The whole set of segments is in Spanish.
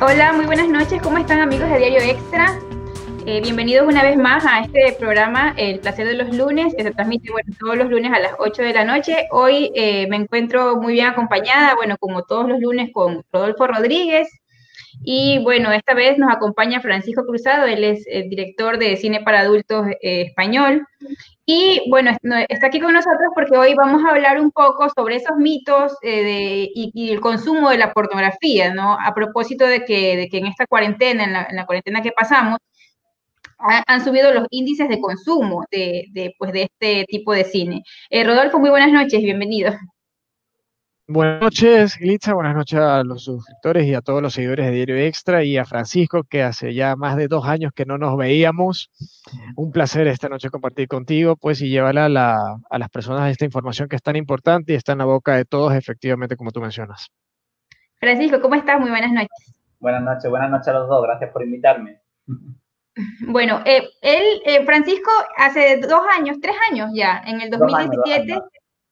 Hola, muy buenas noches. ¿Cómo están amigos de Diario Extra? Eh, bienvenidos una vez más a este programa, El Placer de los Lunes, que se transmite bueno, todos los lunes a las 8 de la noche. Hoy eh, me encuentro muy bien acompañada, bueno, como todos los lunes, con Rodolfo Rodríguez. Y bueno, esta vez nos acompaña Francisco Cruzado, él es el director de cine para adultos eh, español. Y bueno, está aquí con nosotros porque hoy vamos a hablar un poco sobre esos mitos de, y, el consumo de la pornografía, ¿no? A propósito de que, de que en esta cuarentena, en la, en la cuarentena que pasamos, han subido los índices de consumo de, de, pues, de este tipo de cine. Eh, Rodolfo, muy buenas noches, bienvenido. Buenas noches, Glitza, buenas noches a los suscriptores y a todos los seguidores de Diario Extra y a Francisco, que hace ya más de dos años que no nos veíamos. Un placer esta noche compartir contigo, pues, y llevar a, la, a las personas esta información que es tan importante y está en la boca de todos, efectivamente, como tú mencionas. Francisco, ¿cómo estás? Muy buenas noches. Buenas noches, buenas noches a los dos, gracias por invitarme. Bueno, eh, él, eh, Francisco, hace dos años, tres años ya, en el 2017,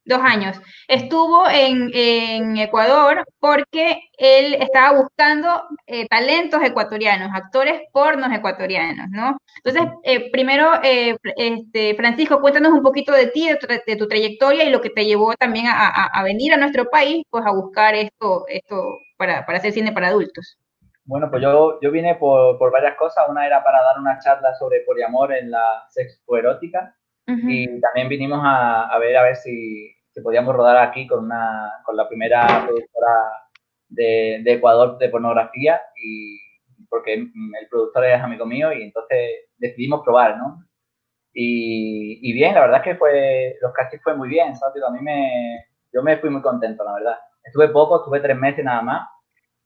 dos años, estuvo en, Ecuador porque él estaba buscando eh, talentos ecuatorianos, actores pornos ecuatorianos, ¿no? Entonces, primero, este, Francisco, cuéntanos un poquito de ti, de tu, trayectoria y lo que te llevó también a, venir a nuestro país, pues a buscar esto, esto para, para hacer cine para adultos. Bueno, pues yo, yo vine por, por, varias cosas. Una era para dar una charla sobre poliamor en la sexoerótica y también vinimos a, a, ver a ver si, si, podíamos rodar aquí con, una, con la primera productora de, de, Ecuador de pornografía y porque el productor es amigo mío y entonces decidimos probar, ¿no? Y, y bien, la verdad es que fue, los castings fue muy bien, ¿sabes? A mí me, yo me fui muy contento, la verdad. Estuve poco, estuve tres meses nada más.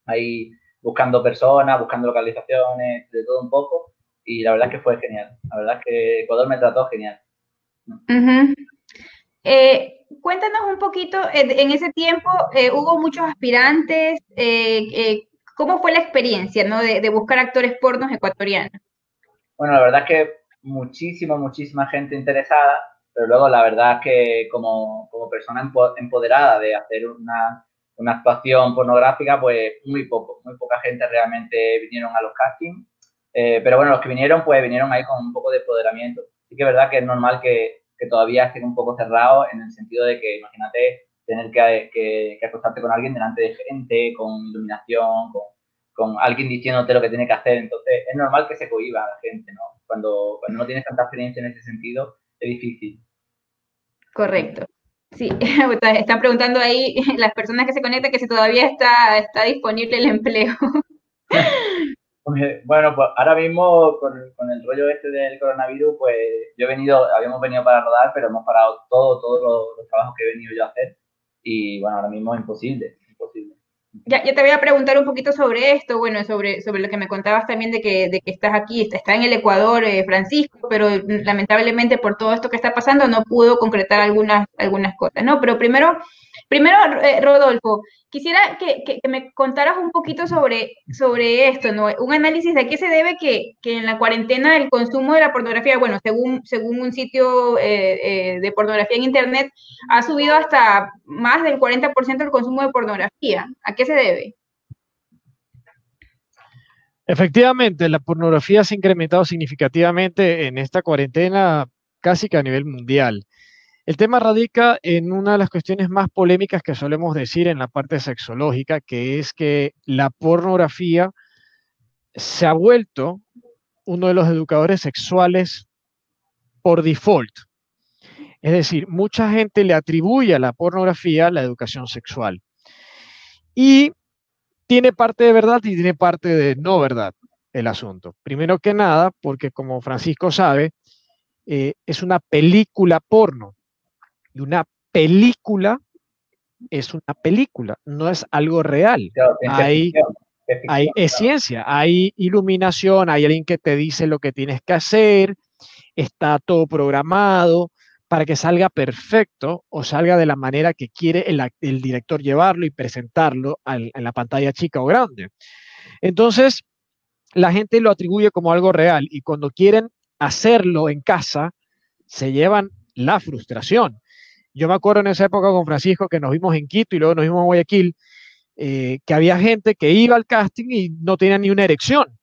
Ahí buscando personas, buscando localizaciones, de todo un poco. Y la verdad es que fue genial. La verdad es que Ecuador me trató genial. Eh, cuéntanos un poquito, en ese tiempo eh, hubo muchos aspirantes. Eh, ¿Cómo fue la experiencia ¿no? de, buscar actores pornos ecuatorianos? Bueno, la verdad es que muchísima, muchísima gente interesada, pero luego la verdad es que como, como persona empoderada de hacer una, una actuación pornográfica, pues muy poco, muy poca gente realmente vinieron a los castings. Eh, pero bueno, los que vinieron, pues vinieron ahí con un poco de empoderamiento. Sí que es verdad que es normal que, que todavía estén un poco cerrados en el sentido de que, imagínate, tener que, acostarte con alguien delante de gente, con iluminación, con, con, alguien diciéndote lo que tiene que hacer. Entonces, es normal que se cohiba la gente, ¿no? Cuando, cuando no tienes tanta experiencia en ese sentido, es difícil. Correcto. Sí, están preguntando ahí las personas que se conectan que si todavía está, está disponible el empleo. Bueno, pues ahora mismo con, el rollo este del coronavirus, pues yo he venido, habíamos venido para rodar, pero hemos parado todo, todos los trabajos que he venido yo a hacer y bueno, ahora mismo es imposible, imposible. Ya, te voy a preguntar un poquito sobre esto, bueno, sobre, sobre lo que me contabas también de que, de que estás aquí, está en el Ecuador, eh, Francisco, pero lamentablemente por todo esto que está pasando no pudo concretar algunas, algunas cosas, ¿no? Pero primero, primero eh, Rodolfo, Quisiera que, me contaras un poquito sobre, sobre esto, ¿no? Un análisis de qué se debe que, en la cuarentena el consumo de la pornografía, bueno, según, según un sitio eh, eh, de pornografía en Internet, ha subido hasta más del 40% del consumo de pornografía. ¿A qué se debe? Efectivamente, la pornografía se ha incrementado significativamente en esta cuarentena casi que a nivel mundial. El tema radica en una de las cuestiones más polémicas que solemos decir en la parte sexológica, que es que la pornografía se ha vuelto uno de los educadores sexuales por default. Es decir, mucha gente le atribuye a la pornografía la educación sexual. Y tiene parte de verdad y tiene parte de no verdad el asunto. Primero que nada, porque como Francisco sabe, eh, es una película porno. Y una película es una película, no es algo real. hay, hay es ciencia, hay iluminación, hay alguien que te dice lo que tienes que hacer, está todo programado para que salga perfecto o salga de la manera que quiere el, director llevarlo y presentarlo en la pantalla chica o grande. Entonces, la gente lo atribuye como algo real y cuando quieren hacerlo en casa, se llevan la frustración. Yo me acuerdo en esa época con Francisco que nos vimos en Quito y luego nos vimos en Guayaquil eh, que había gente que iba al casting y no tenía ni una erección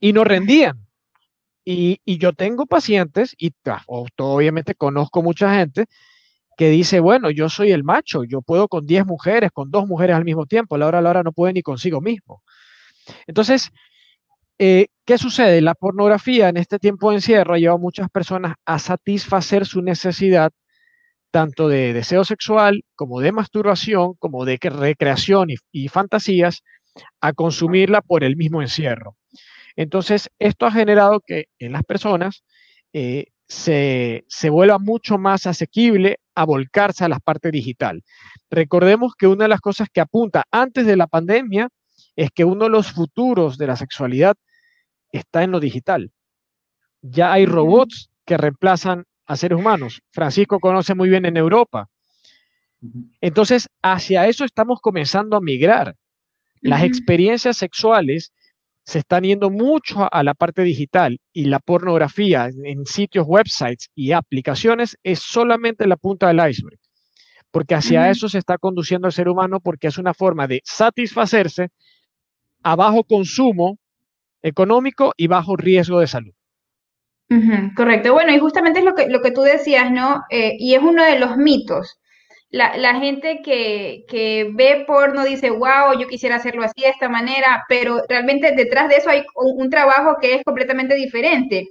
y no rendían. Y, yo tengo pacientes, y obviamente conozco mucha gente, que dice, bueno, yo soy el macho, yo puedo con 10 mujeres, con dos mujeres al mismo tiempo, a la hora a la hora no puede ni consigo mismo. Entonces, eh, ¿qué sucede? La pornografía en este tiempo de encierro ha llevado a muchas personas a satisfacer su necesidad tanto de deseo sexual como de masturbación, como de recreación y, fantasías, a consumirla por el mismo encierro. Entonces, esto ha generado que en las personas eh, se, se, vuelva mucho más asequible a volcarse a la parte digital. Recordemos que una de las cosas que apunta antes de la pandemia es que uno de los futuros de la sexualidad está en lo digital. Ya hay robots que reemplazan a seres humanos. Francisco conoce muy bien en Europa. Entonces, hacia eso estamos comenzando a migrar. Las experiencias sexuales se están yendo mucho a la parte digital y la pornografía en sitios, websites y aplicaciones es solamente la punta del iceberg, porque hacia eso se está conduciendo el ser humano porque es una forma de satisfacerse a bajo consumo económico y bajo riesgo de salud correcto. Bueno, y justamente es lo que, lo que tú decías, ¿no? Eh, y es uno de los mitos. La, la gente que, que, ve porno dice, wow, yo quisiera hacerlo así, de esta manera, pero realmente detrás de eso hay un, trabajo que es completamente diferente.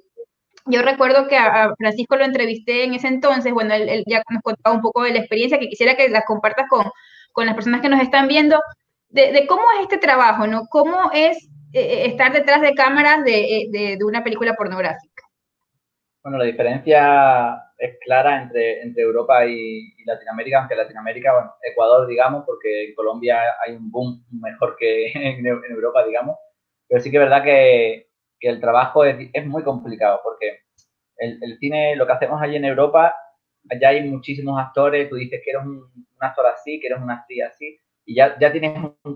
Yo recuerdo que a, Francisco lo entrevisté en ese entonces, bueno, él, ya nos contaba un poco de la experiencia, que quisiera que la compartas con, con las personas que nos están viendo, de, cómo es este trabajo, ¿no? ¿Cómo es eh, eh, estar detrás de cámaras de, de una película pornográfica? Bueno, la diferencia es clara entre, entre Europa y, Latinoamérica, aunque Latinoamérica, bueno, Ecuador, digamos, porque en Colombia hay un boom mejor que en, Europa, digamos. Pero sí que es verdad que, que el trabajo es, es, muy complicado, porque el, el, cine, lo que hacemos allí en Europa, allá hay muchísimos actores, tú dices que eres un, un actor así, que eres una actriz así, y ya, ya, tienes,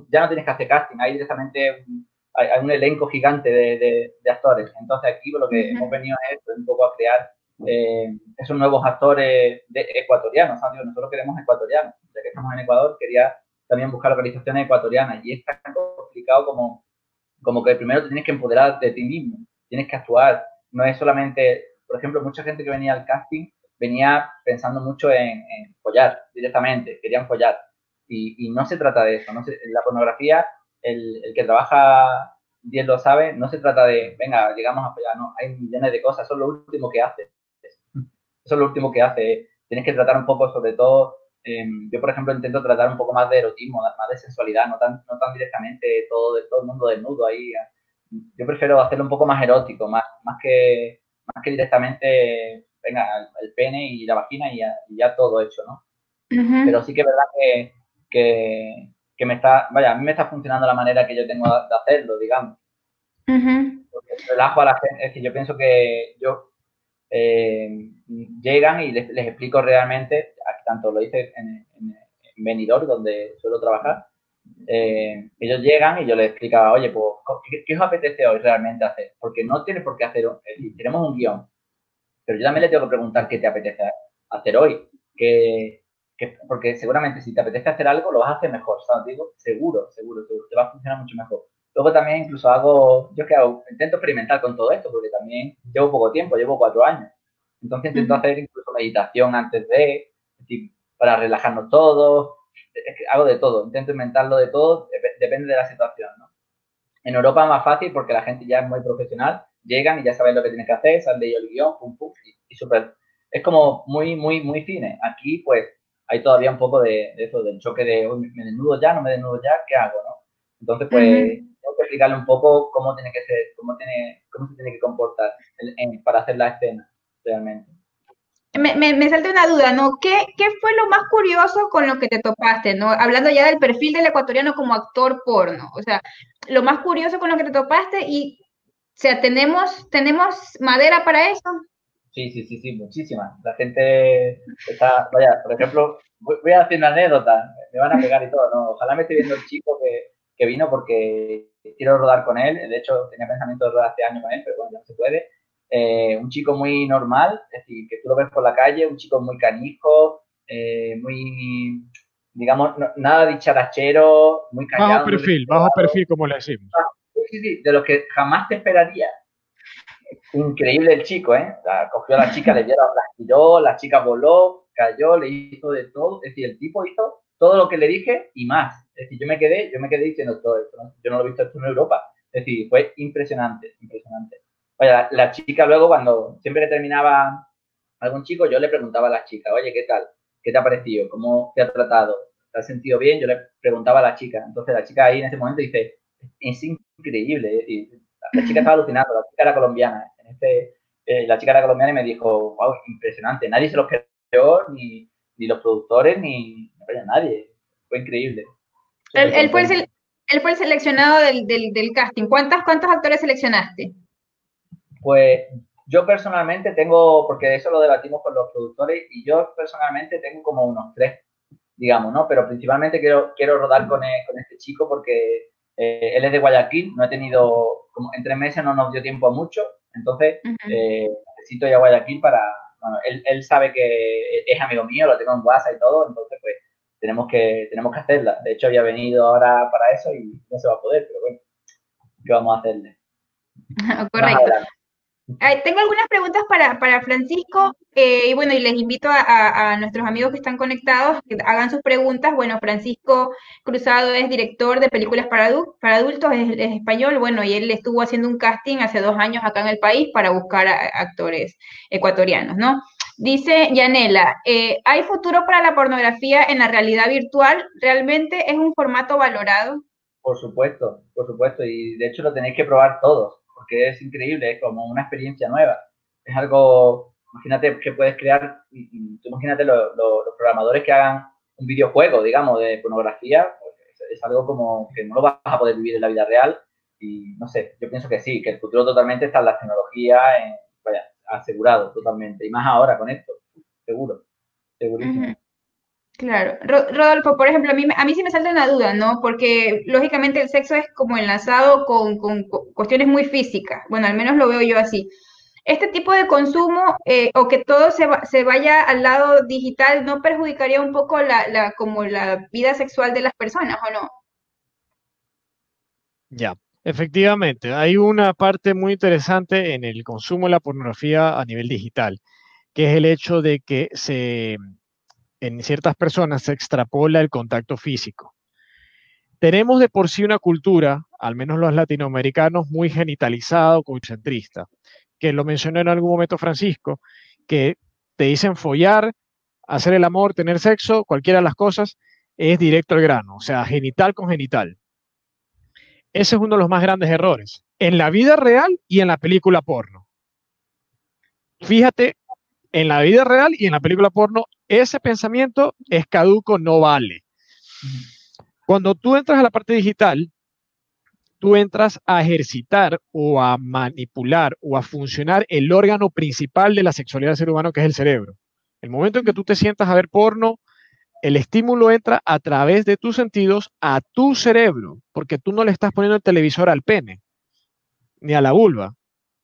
ya no tienes que hacer casting, hay directamente hay, un elenco gigante de, de, actores. Entonces aquí lo que hemos venido es un poco a crear eh, esos nuevos actores de, ecuatorianos. Nosotros queremos ecuatorianos. Ya que estamos en Ecuador, quería también buscar organizaciones ecuatorianas. Y es tan complicado como, como que primero te tienes que empoderar de ti mismo, tienes que actuar. No es solamente, por ejemplo, mucha gente que venía al casting venía pensando mucho en, follar directamente, querían follar. Y, y, no se trata de eso. ¿no? La pornografía el, el que trabaja bien lo sabe, no se trata de, venga, llegamos a pegar, no, hay millones de cosas, eso es lo último que hace. Eso es lo último que hace. Tienes que tratar un poco, sobre todo, em, yo por ejemplo intento tratar un poco más de erotismo, más de sensualidad, no tan, no tan directamente todo, todo el mundo desnudo ahí. Yo prefiero hacerlo un poco más erótico, más, más, que, más que directamente, venga, el, pene y la vagina y ya, todo hecho, ¿no? Pero sí que es verdad que, que que me está, vaya, a mí me está funcionando la manera que yo tengo de hacerlo, digamos. Porque relajo a la gente, es que yo pienso que yo eh, llegan y les, explico realmente, tanto lo hice en, en, Benidorm, donde suelo trabajar, eh, ellos llegan y yo les explicaba, oye, pues, ¿qué, os apetece hoy realmente hacer? Porque no tiene por qué hacer, tenemos un guion, pero yo también le tengo que preguntar qué te apetece hacer hoy, qué, porque seguramente si te apetece hacer algo, lo vas a hacer mejor, ¿sabes? Digo, seguro, seguro, seguro, te va a funcionar mucho mejor. Luego también incluso hago, yo que hago, intento experimentar con todo esto, porque también llevo poco tiempo, llevo cuatro años. Entonces intento hacer incluso meditación antes de, para relajarnos todos, hago de todo, intento inventarlo de todo, depende de la situación, ¿no? En Europa es más fácil porque la gente ya es muy profesional, llegan y ya saben lo que tienen que hacer, saben de ello el guion, pum, pum, y, y súper, es como muy, muy, muy fine. Aquí, pues, hay todavía un poco de, eso, del choque de, me desnudo ya, no me desnudo ya, ¿qué hago? ¿no? Entonces, pues, tengo que explicarle un poco cómo tiene que ser, cómo, tiene, cómo se tiene que comportar para hacer la escena, realmente. Me, me, salta una duda, ¿no? ¿Qué, ¿Qué fue lo más curioso con lo que te topaste, ¿no? Hablando ya del perfil del ecuatoriano como actor porno, o sea, lo más curioso con lo que te topaste y, o sea, ¿tenemos, tenemos madera para eso? Sí, sí, sí, sí, muchísimas. La gente está, vaya, por ejemplo, voy, a hacer una anécdota, me van a pegar y todo, ¿no? Ojalá me esté viendo el chico que, que vino porque quiero rodar con él, de hecho tenía pensamiento de rodar hace años con él, pero bueno, ya no se puede. Eh, un chico muy normal, es decir, que tú lo ves por la calle, un chico muy canijo, eh, muy, digamos, nada dicharachero, muy callado. Bajo perfil, bajo perfil, como le decimos. Ah, sí, sí, de lo que jamás te esperaría. Increíble el chico, ¿eh? cogió a la chica, le dieron, la tiró, la chica voló, cayó, le hizo de todo. Es decir, el tipo hizo todo lo que le dije y más. Es decir, yo me quedé, yo me quedé diciendo todo esto. Yo no lo he visto esto en Europa. Es decir, fue impresionante, impresionante. Oye, la, chica luego cuando siempre que terminaba algún chico, yo le preguntaba a la chica, oye, ¿qué tal? ¿Qué te ha parecido? ¿Cómo te ha tratado? ¿Te has sentido bien? Yo le preguntaba a la chica. Entonces la chica ahí en ese momento dice, es increíble. La chica estaba alucinando, la chica era colombiana. En este, eh, la chica era colombiana y me dijo, wow, impresionante. Nadie se lo creyó, ni, ni los productores, ni, nadie. Fue increíble. Él, fue, el, él fue el seleccionado del, del, del casting. ¿Cuántos, ¿Cuántos actores seleccionaste? Pues yo personalmente tengo, porque eso lo debatimos con los productores, y yo personalmente tengo como unos tres, digamos, ¿no? Pero principalmente quiero, quiero rodar con, e, con este chico porque eh, él es de Guayaquil, no he tenido, como en tres meses no nos dio tiempo a mucho, entonces eh, necesito ir a Guayaquil para, bueno, él, él, sabe que es amigo mío, lo tengo en WhatsApp y todo, entonces pues tenemos que, tenemos que hacerla. De hecho había venido ahora para eso y no se va a poder, pero bueno, ¿qué vamos a hacerle? Correcto tengo algunas preguntas para, para Francisco eh, y bueno, y les invito a, a, nuestros amigos que están conectados que hagan sus preguntas. Bueno, Francisco Cruzado es director de películas para, para adultos, es, español, bueno, y él estuvo haciendo un casting hace dos años acá en el país para buscar actores ecuatorianos, ¿no? Dice Yanela, eh, ¿hay futuro para la pornografía en la realidad virtual? ¿Realmente es un formato valorado? Por supuesto, por supuesto, y de hecho lo tenéis que probar todos porque es increíble, es como una experiencia nueva. Es algo, imagínate que puedes crear, imagínate los programadores que hagan un videojuego, digamos, de pornografía, pues es, algo como que no lo vas a poder vivir en la vida real y no sé, yo pienso que sí, que el futuro totalmente está en la tecnología, vaya, asegurado totalmente, y más ahora con esto, seguro, segurísimo. Claro. Rodolfo, por ejemplo, a mí, sí me salta una duda, ¿no? Porque lógicamente el sexo es como enlazado con, cuestiones muy físicas. Bueno, al menos lo veo yo así. Este tipo de consumo eh, o que todo se, se, vaya al lado digital, ¿no perjudicaría un poco como la vida sexual de las personas o no? Ya, efectivamente. Hay una parte muy interesante en el consumo de la pornografía a nivel digital, que es el hecho de que se en ciertas personas se extrapola el contacto físico. Tenemos de por sí una cultura, al menos los latinoamericanos, muy genitalizada o concentrista, que lo mencionó en algún momento Francisco, que te dicen follar, hacer el amor, tener sexo, cualquiera de las cosas, es directo al grano, o sea, genital con genital. Ese es uno de los más grandes errores, en la vida real y en la película porno. Fíjate, en la vida real y en la película porno, ese pensamiento es caduco, no vale. Cuando tú entras a la parte digital, tú entras a ejercitar o a manipular o a funcionar el órgano principal de la sexualidad del ser humano, que es el cerebro. El momento en que tú te sientas a ver porno, el estímulo entra a través de tus sentidos a tu cerebro, porque tú no le estás poniendo el televisor al pene, ni a la vulva.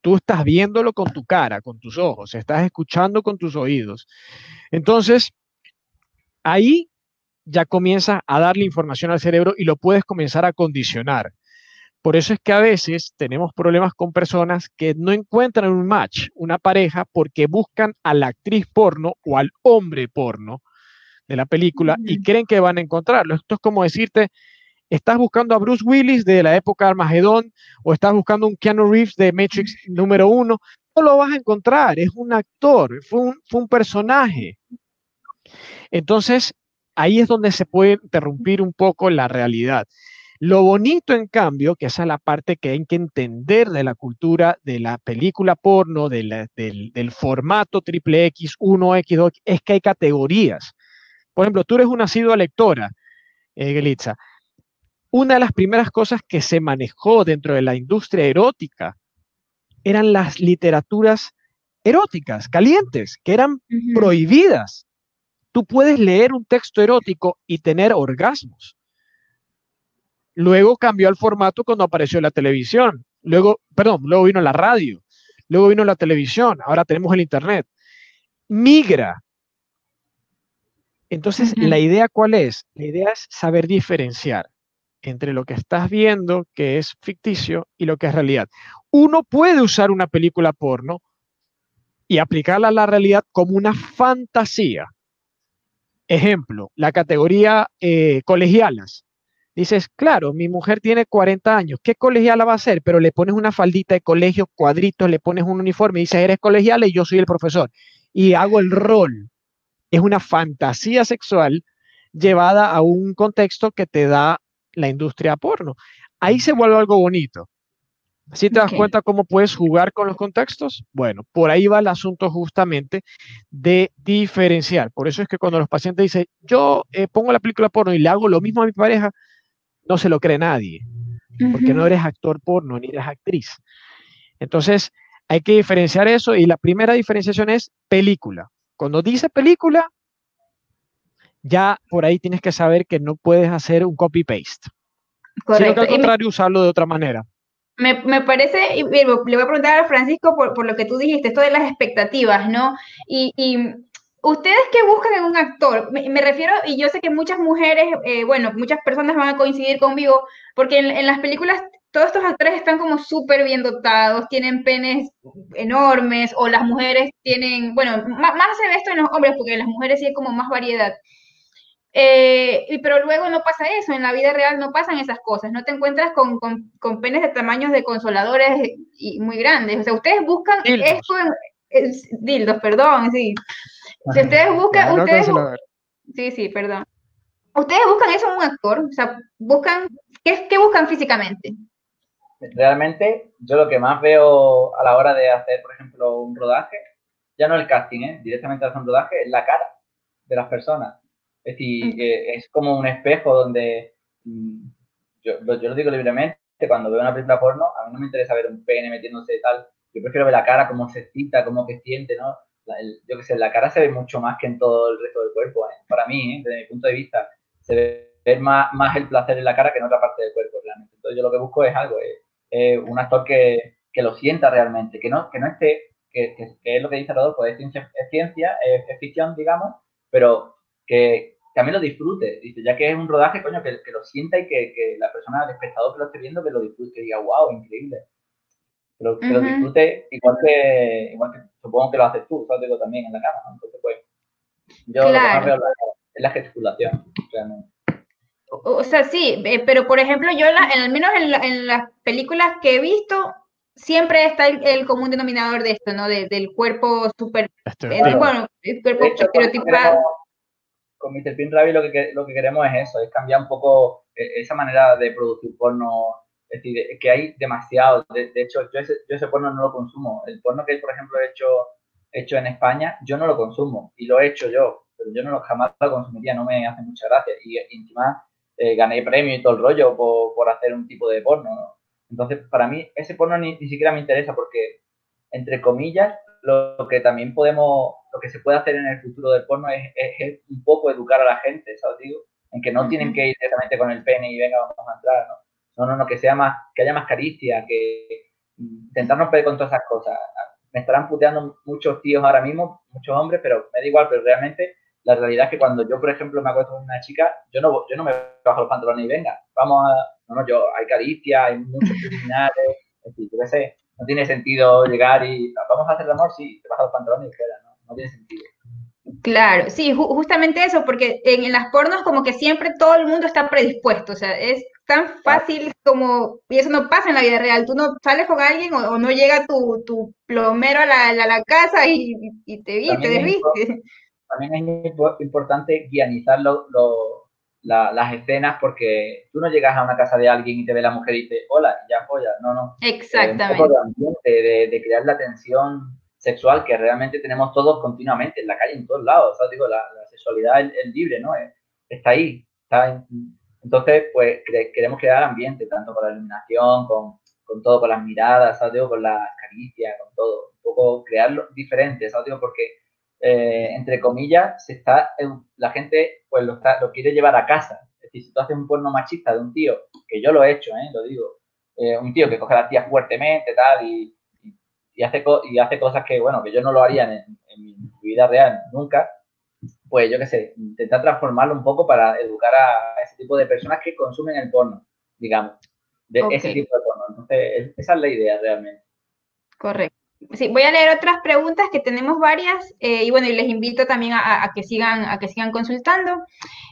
Tú estás viéndolo con tu cara, con tus ojos, estás escuchando con tus oídos. Entonces, ahí ya comienzas a darle información al cerebro y lo puedes comenzar a condicionar. Por eso es que a veces tenemos problemas con personas que no encuentran un match, una pareja, porque buscan a la actriz porno o al hombre porno de la película y creen que van a encontrarlo. Esto es como decirte, estás buscando a Bruce Willis de la época Armagedón o estás buscando un Keanu Reeves de Matrix número uno, no lo vas a encontrar, es un actor, fue un, fue un personaje. Entonces, ahí es donde se puede interrumpir un poco la realidad. Lo bonito, en cambio, que esa es la parte que hay que entender de la cultura de la película porno, del, del, formato triple X, 1X, 2X, es que hay categorías. Por ejemplo, tú eres una asidua lectora, eh, Gelitza una de las primeras cosas que se manejó dentro de la industria erótica eran las literaturas eróticas, calientes, que eran prohibidas. Tú puedes leer un texto erótico y tener orgasmos. Luego cambió el formato cuando apareció la televisión. Luego, perdón, luego vino la radio. Luego vino la televisión. Ahora tenemos el internet. Migra Entonces, la idea cuál es? La idea es saber diferenciar entre lo que estás viendo, que es ficticio, y lo que es realidad. Uno puede usar una película porno y aplicarla a la realidad como una fantasía. Ejemplo, la categoría eh, colegialas. Dices, claro, mi mujer tiene 40 años, ¿qué colegiala va a ser? Pero le pones una faldita de colegio, cuadritos, le pones un uniforme, y dices, eres colegiala y yo soy el profesor. Y hago el rol. Es una fantasía sexual llevada a un contexto que te da la industria porno. Ahí se vuelve algo bonito. ¿Sí te das cuenta cómo puedes jugar con los contextos? Bueno, por ahí va el asunto justamente de diferenciar. Por eso es que cuando los pacientes dicen, yo eh, pongo la película porno y le hago lo mismo a mi pareja, no se lo cree nadie, porque no eres actor porno ni eres actriz. Entonces, hay que diferenciar eso y la primera diferenciación es película. Cuando dice película, ya por ahí tienes que saber que no puedes hacer un copy-paste. Sino que al contrario, usarlo de otra manera. Me, me, parece, y le voy a preguntar a Francisco por, por, lo que tú dijiste, esto de las expectativas, ¿no? Y, y ¿Ustedes qué buscan en un actor? Me, refiero, y yo sé que muchas mujeres, eh, bueno, muchas personas van a coincidir conmigo, porque en, las películas todos estos actores están como súper bien dotados, tienen penes enormes, o las mujeres tienen, bueno, más, se ve esto en los hombres, porque en las mujeres sí hay como más variedad. Eh, pero luego no pasa eso, en la vida real no pasan esas cosas, no te encuentras con, con, penes de tamaños de consoladores y muy grandes. O sea, ustedes buscan esto en, dildos, perdón, sí. Si ustedes buscan, ustedes, sí, sí, perdón. Ustedes buscan eso en un actor, o sea, buscan, ¿qué, ¿qué buscan físicamente? Realmente, yo lo que más veo a la hora de hacer, por ejemplo, un rodaje, ya no el casting, ¿eh? directamente hacer un rodaje, es la cara de las personas. Es decir, eh, es como un espejo donde mm, yo, yo, lo digo libremente, cuando veo una película porno, a mí no me interesa ver un pene metiéndose tal, yo prefiero ver la cara, cómo se cita, cómo que siente, ¿no? yo qué sé, la cara se ve mucho más que en todo el resto del cuerpo. ¿eh? Para mí, ¿eh? desde mi punto de vista, se ve más, más el placer en la cara que en otra parte del cuerpo, realmente. Entonces, yo lo que busco es algo, es, un actor que, que, lo sienta realmente, que no, que no esté, que, que, es lo que dice Rodolfo, es ciencia, es, ciencia, es, ficción, digamos, pero que también lo disfrute, dice, ya que es un rodaje, coño, que, lo sienta y que, la persona, el espectador que lo esté viendo, que lo disfrute, que diga, wow, increíble. Que lo, que lo disfrute igual que, igual que supongo que lo haces tú, ¿sabes? Digo, también en la cama, Entonces, pues, yo lo que más veo es la gesticulación, realmente. O sea, sí, pero por ejemplo, yo al menos en, las películas que he visto, siempre está el, común denominador de esto, ¿no? del cuerpo súper, eh, bueno, el cuerpo estereotipado. Con Mr. Pin Ravi lo que, lo que queremos es eso, es cambiar un poco eh, esa manera de producir porno es decir, que hay demasiado. De, hecho, yo ese, yo ese porno no lo consumo. El porno que, por ejemplo, he hecho, hecho en España, yo no lo consumo. Y lo he hecho yo. Pero yo no lo, jamás lo consumiría. No me hace mucha gracia. Y, encima eh, gané premio y todo el rollo por, por hacer un tipo de porno. Entonces, para mí, ese porno ni, ni siquiera me interesa porque, entre comillas, lo, que también podemos, lo que se puede hacer en el futuro del porno es, es, un poco educar a la gente, ¿sabes? Digo, en que no tienen que ir directamente con el pene y venga, vamos a entrar, ¿no? No, no, no, que sea más, que haya más caricia, que intentar no con todas esas cosas. Me estarán puteando muchos tíos ahora mismo, muchos hombres, pero me da igual, pero realmente la realidad es que cuando yo, por ejemplo, me acuesto con una chica, yo no, yo no me bajo los pantalones y venga, vamos a, no, no, yo, hay caricia, hay muchos criminales, es decir, yo qué sé, no tiene sentido llegar y, vamos a hacer el amor, sí, te bajas los pantalones y fuera, no, no tiene sentido. Claro, sí, justamente eso, porque en, las pornos como que siempre todo el mundo está predispuesto, o sea, es tan fácil como, y eso no pasa en la vida real, tú no sales con alguien o, no llega tu, tu, plomero a la, la, casa y, te te desviste. También es importante guianizar lo, las escenas porque tú no llegas a una casa de alguien y te ve la mujer y dice, hola, ya polla, no, no. Exactamente. de, de, crear la tensión sexual que realmente tenemos todos continuamente en la calle, en todos lados. O digo, la, sexualidad es, libre, ¿no? Está ahí, está en, entonces, pues queremos crear ambiente, tanto con la iluminación, con, con todo, con las miradas, ¿sabes? con las caricias, con todo. Un poco crearlo diferente, ¿sabes? porque, eh, entre comillas, se está, la gente pues lo, está, lo quiere llevar a casa. Es decir, si tú haces un porno machista de un tío, que yo lo he hecho, ¿eh? lo digo, eh, un tío que coge a las tías fuertemente, tal, y, y, hace, y hace cosas que, bueno, que yo no lo haría en, en mi vida real nunca, pues yo qué sé, intentar transformarlo un poco para educar a ese tipo de personas que consumen el porno, digamos, de ese tipo de porno. Entonces, esa es la idea realmente. Correcto. Sí, voy a leer otras preguntas que tenemos varias eh, y bueno, y les invito también a, que sigan a que sigan consultando.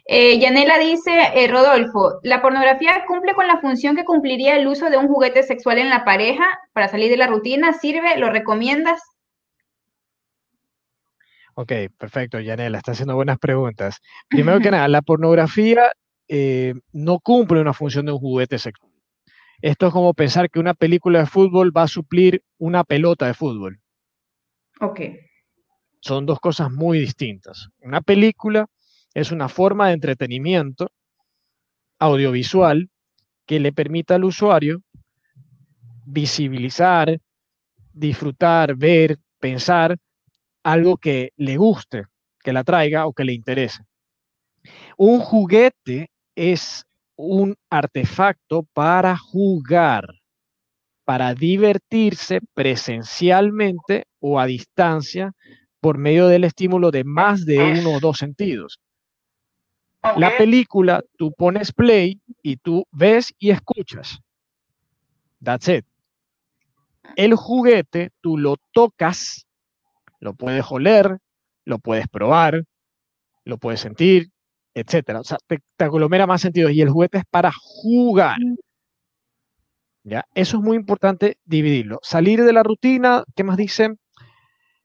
Eh, Yanela dice, eh, Rodolfo, ¿la pornografía cumple con la función que cumpliría el uso de un juguete sexual en la pareja para salir de la rutina? ¿Sirve? ¿Lo recomiendas? Ok, perfecto, Yanela, está haciendo buenas preguntas. Primero que nada, la pornografía no cumple una función de un juguete sexual. Esto es como pensar que una película de fútbol va a suplir una pelota de fútbol. Ok. Son dos cosas muy distintas. Una película es una forma de entretenimiento audiovisual que le permita al usuario visibilizar, disfrutar, ver, pensar algo que le guste, que la traiga o que le interese. Un juguete es un artefacto para jugar, para divertirse presencialmente o a distancia por medio del estímulo de más de uno o dos sentidos. La película, tú pones play y tú ves y escuchas. That's it. El juguete, tú lo tocas, lo puedes oler, lo puedes probar, lo puedes sentir, etcétera. O sea, te, aglomera más sentido y el juguete es para jugar. ¿Ya? Eso es muy importante dividirlo. Salir de la rutina, ¿qué más dicen?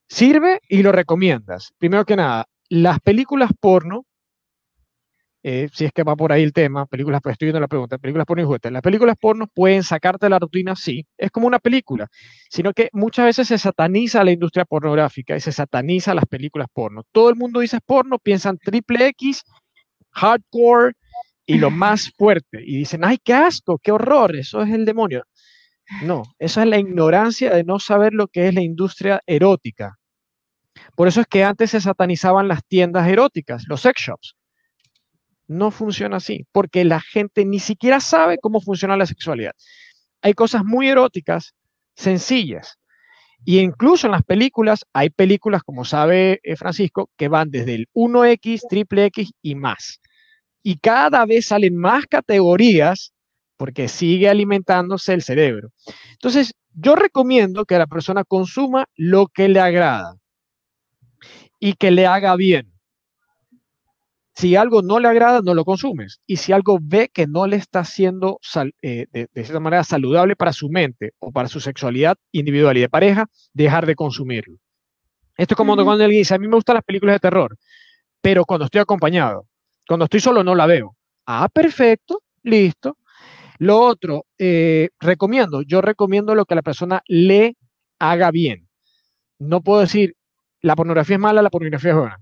Sirve y lo recomiendas. Primero que nada, las películas porno, eh, si es que va por ahí el tema, películas, pues estoy viendo la pregunta, películas porno y juguetes. Las películas porno pueden sacarte de la rutina, sí, es como una película, sino que muchas veces se sataniza la industria pornográfica y se sataniza las películas porno. Todo el mundo dice porno, piensan triple X hardcore y lo más fuerte. Y dicen, ay, qué asco, qué horror, eso es el demonio. No, eso es la ignorancia de no saber lo que es la industria erótica. Por eso es que antes se satanizaban las tiendas eróticas, los sex shops. No funciona así, porque la gente ni siquiera sabe cómo funciona la sexualidad. Hay cosas muy eróticas, sencillas, y incluso en las películas, hay películas, como sabe eh, Francisco, que van desde el 1X, triple X y más. Y cada vez salen más categorías porque sigue alimentándose el cerebro. Entonces, yo recomiendo que la persona consuma lo que le agrada y que le haga bien. Si algo no le agrada, no lo consumes. Y si algo ve que no le está haciendo eh, de, de, cierta manera saludable para su mente o para su sexualidad individual y de pareja, dejar de consumirlo. Esto es como cuando alguien dice, a mí me gustan las películas de terror, pero cuando estoy acompañado, cuando estoy solo no la veo. Ah, perfecto, listo. Lo otro, eh, recomiendo, yo recomiendo lo que a la persona le haga bien. No puedo decir, la pornografía es mala, la pornografía es buena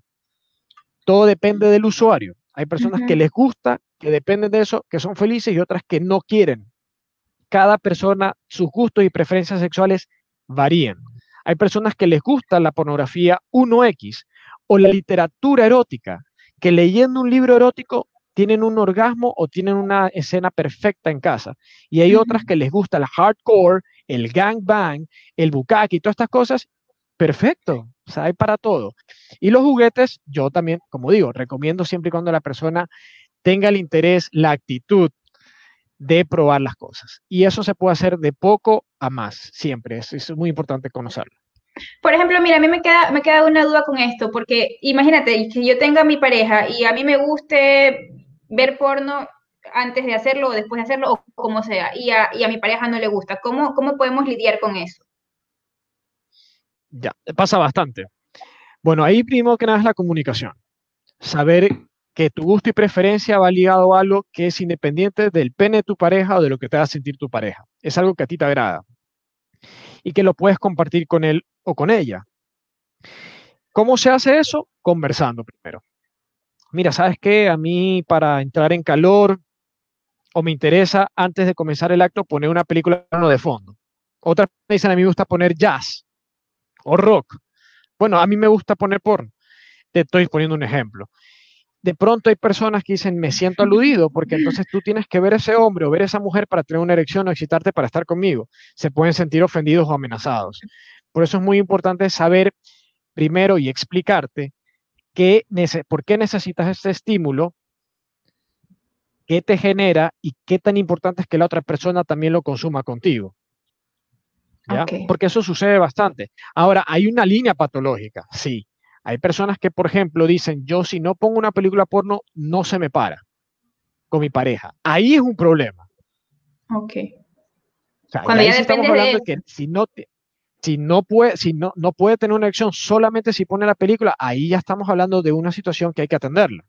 todo depende del usuario. Hay personas que les gusta, que dependen de eso, que son felices y otras que no quieren. Cada persona, sus gustos y preferencias sexuales varían. Hay personas que les gusta la pornografía 1X o la literatura erótica, que leyendo un libro erótico tienen un orgasmo o tienen una escena perfecta en casa. Y hay otras que les gusta la hardcore, el gangbang, el bukkake y todas estas cosas. Perfecto, o sea, hay para todo. Y los juguetes, yo también, como digo, recomiendo siempre y cuando la persona tenga el interés, la actitud de probar las cosas. Y eso se puede hacer de poco a más, siempre. Es, es muy importante conocerlo. Por ejemplo, mira, a mí me queda, me queda una duda con esto, porque imagínate que yo tenga a mi pareja y a mí me guste ver porno antes de hacerlo o después de hacerlo, o como sea, y a, y a mi pareja no le gusta. ¿Cómo, ¿Cómo podemos lidiar con eso? Ya, pasa bastante. Bueno, ahí primero que nada es la comunicación. Saber que tu gusto y preferencia va ligado a algo que es independiente del pene de tu pareja o de lo que te a sentir tu pareja. Es algo que a ti te agrada y que lo puedes compartir con él o con ella. ¿Cómo se hace eso? Conversando primero. Mira, ¿sabes qué? A mí para entrar en calor o me interesa antes de comenzar el acto poner una película de fondo. Otras me dicen a mí me gusta poner jazz o rock. Bueno, a mí me gusta poner porno. Te estoy poniendo un ejemplo. De pronto hay personas que dicen, me siento aludido, porque entonces tú tienes que ver ese hombre o ver esa mujer para tener una erección o excitarte para estar conmigo. Se pueden sentir ofendidos o amenazados. Por eso es muy importante saber primero y explicarte qué, por qué necesitas ese estímulo, qué te genera y qué tan importante es que la otra persona también lo consuma contigo. Porque eso sucede bastante. Ahora, hay una línea patológica, sí. Hay personas que, por ejemplo, dicen, yo si no pongo una película porno, no se me para con mi pareja. Ahí es un problema. Ok. Cuando ya estamos hablando de, que si no, si no puede, si no, no puede tener una erección solamente si pone la película, ahí ya estamos hablando de una situación que hay que atenderla.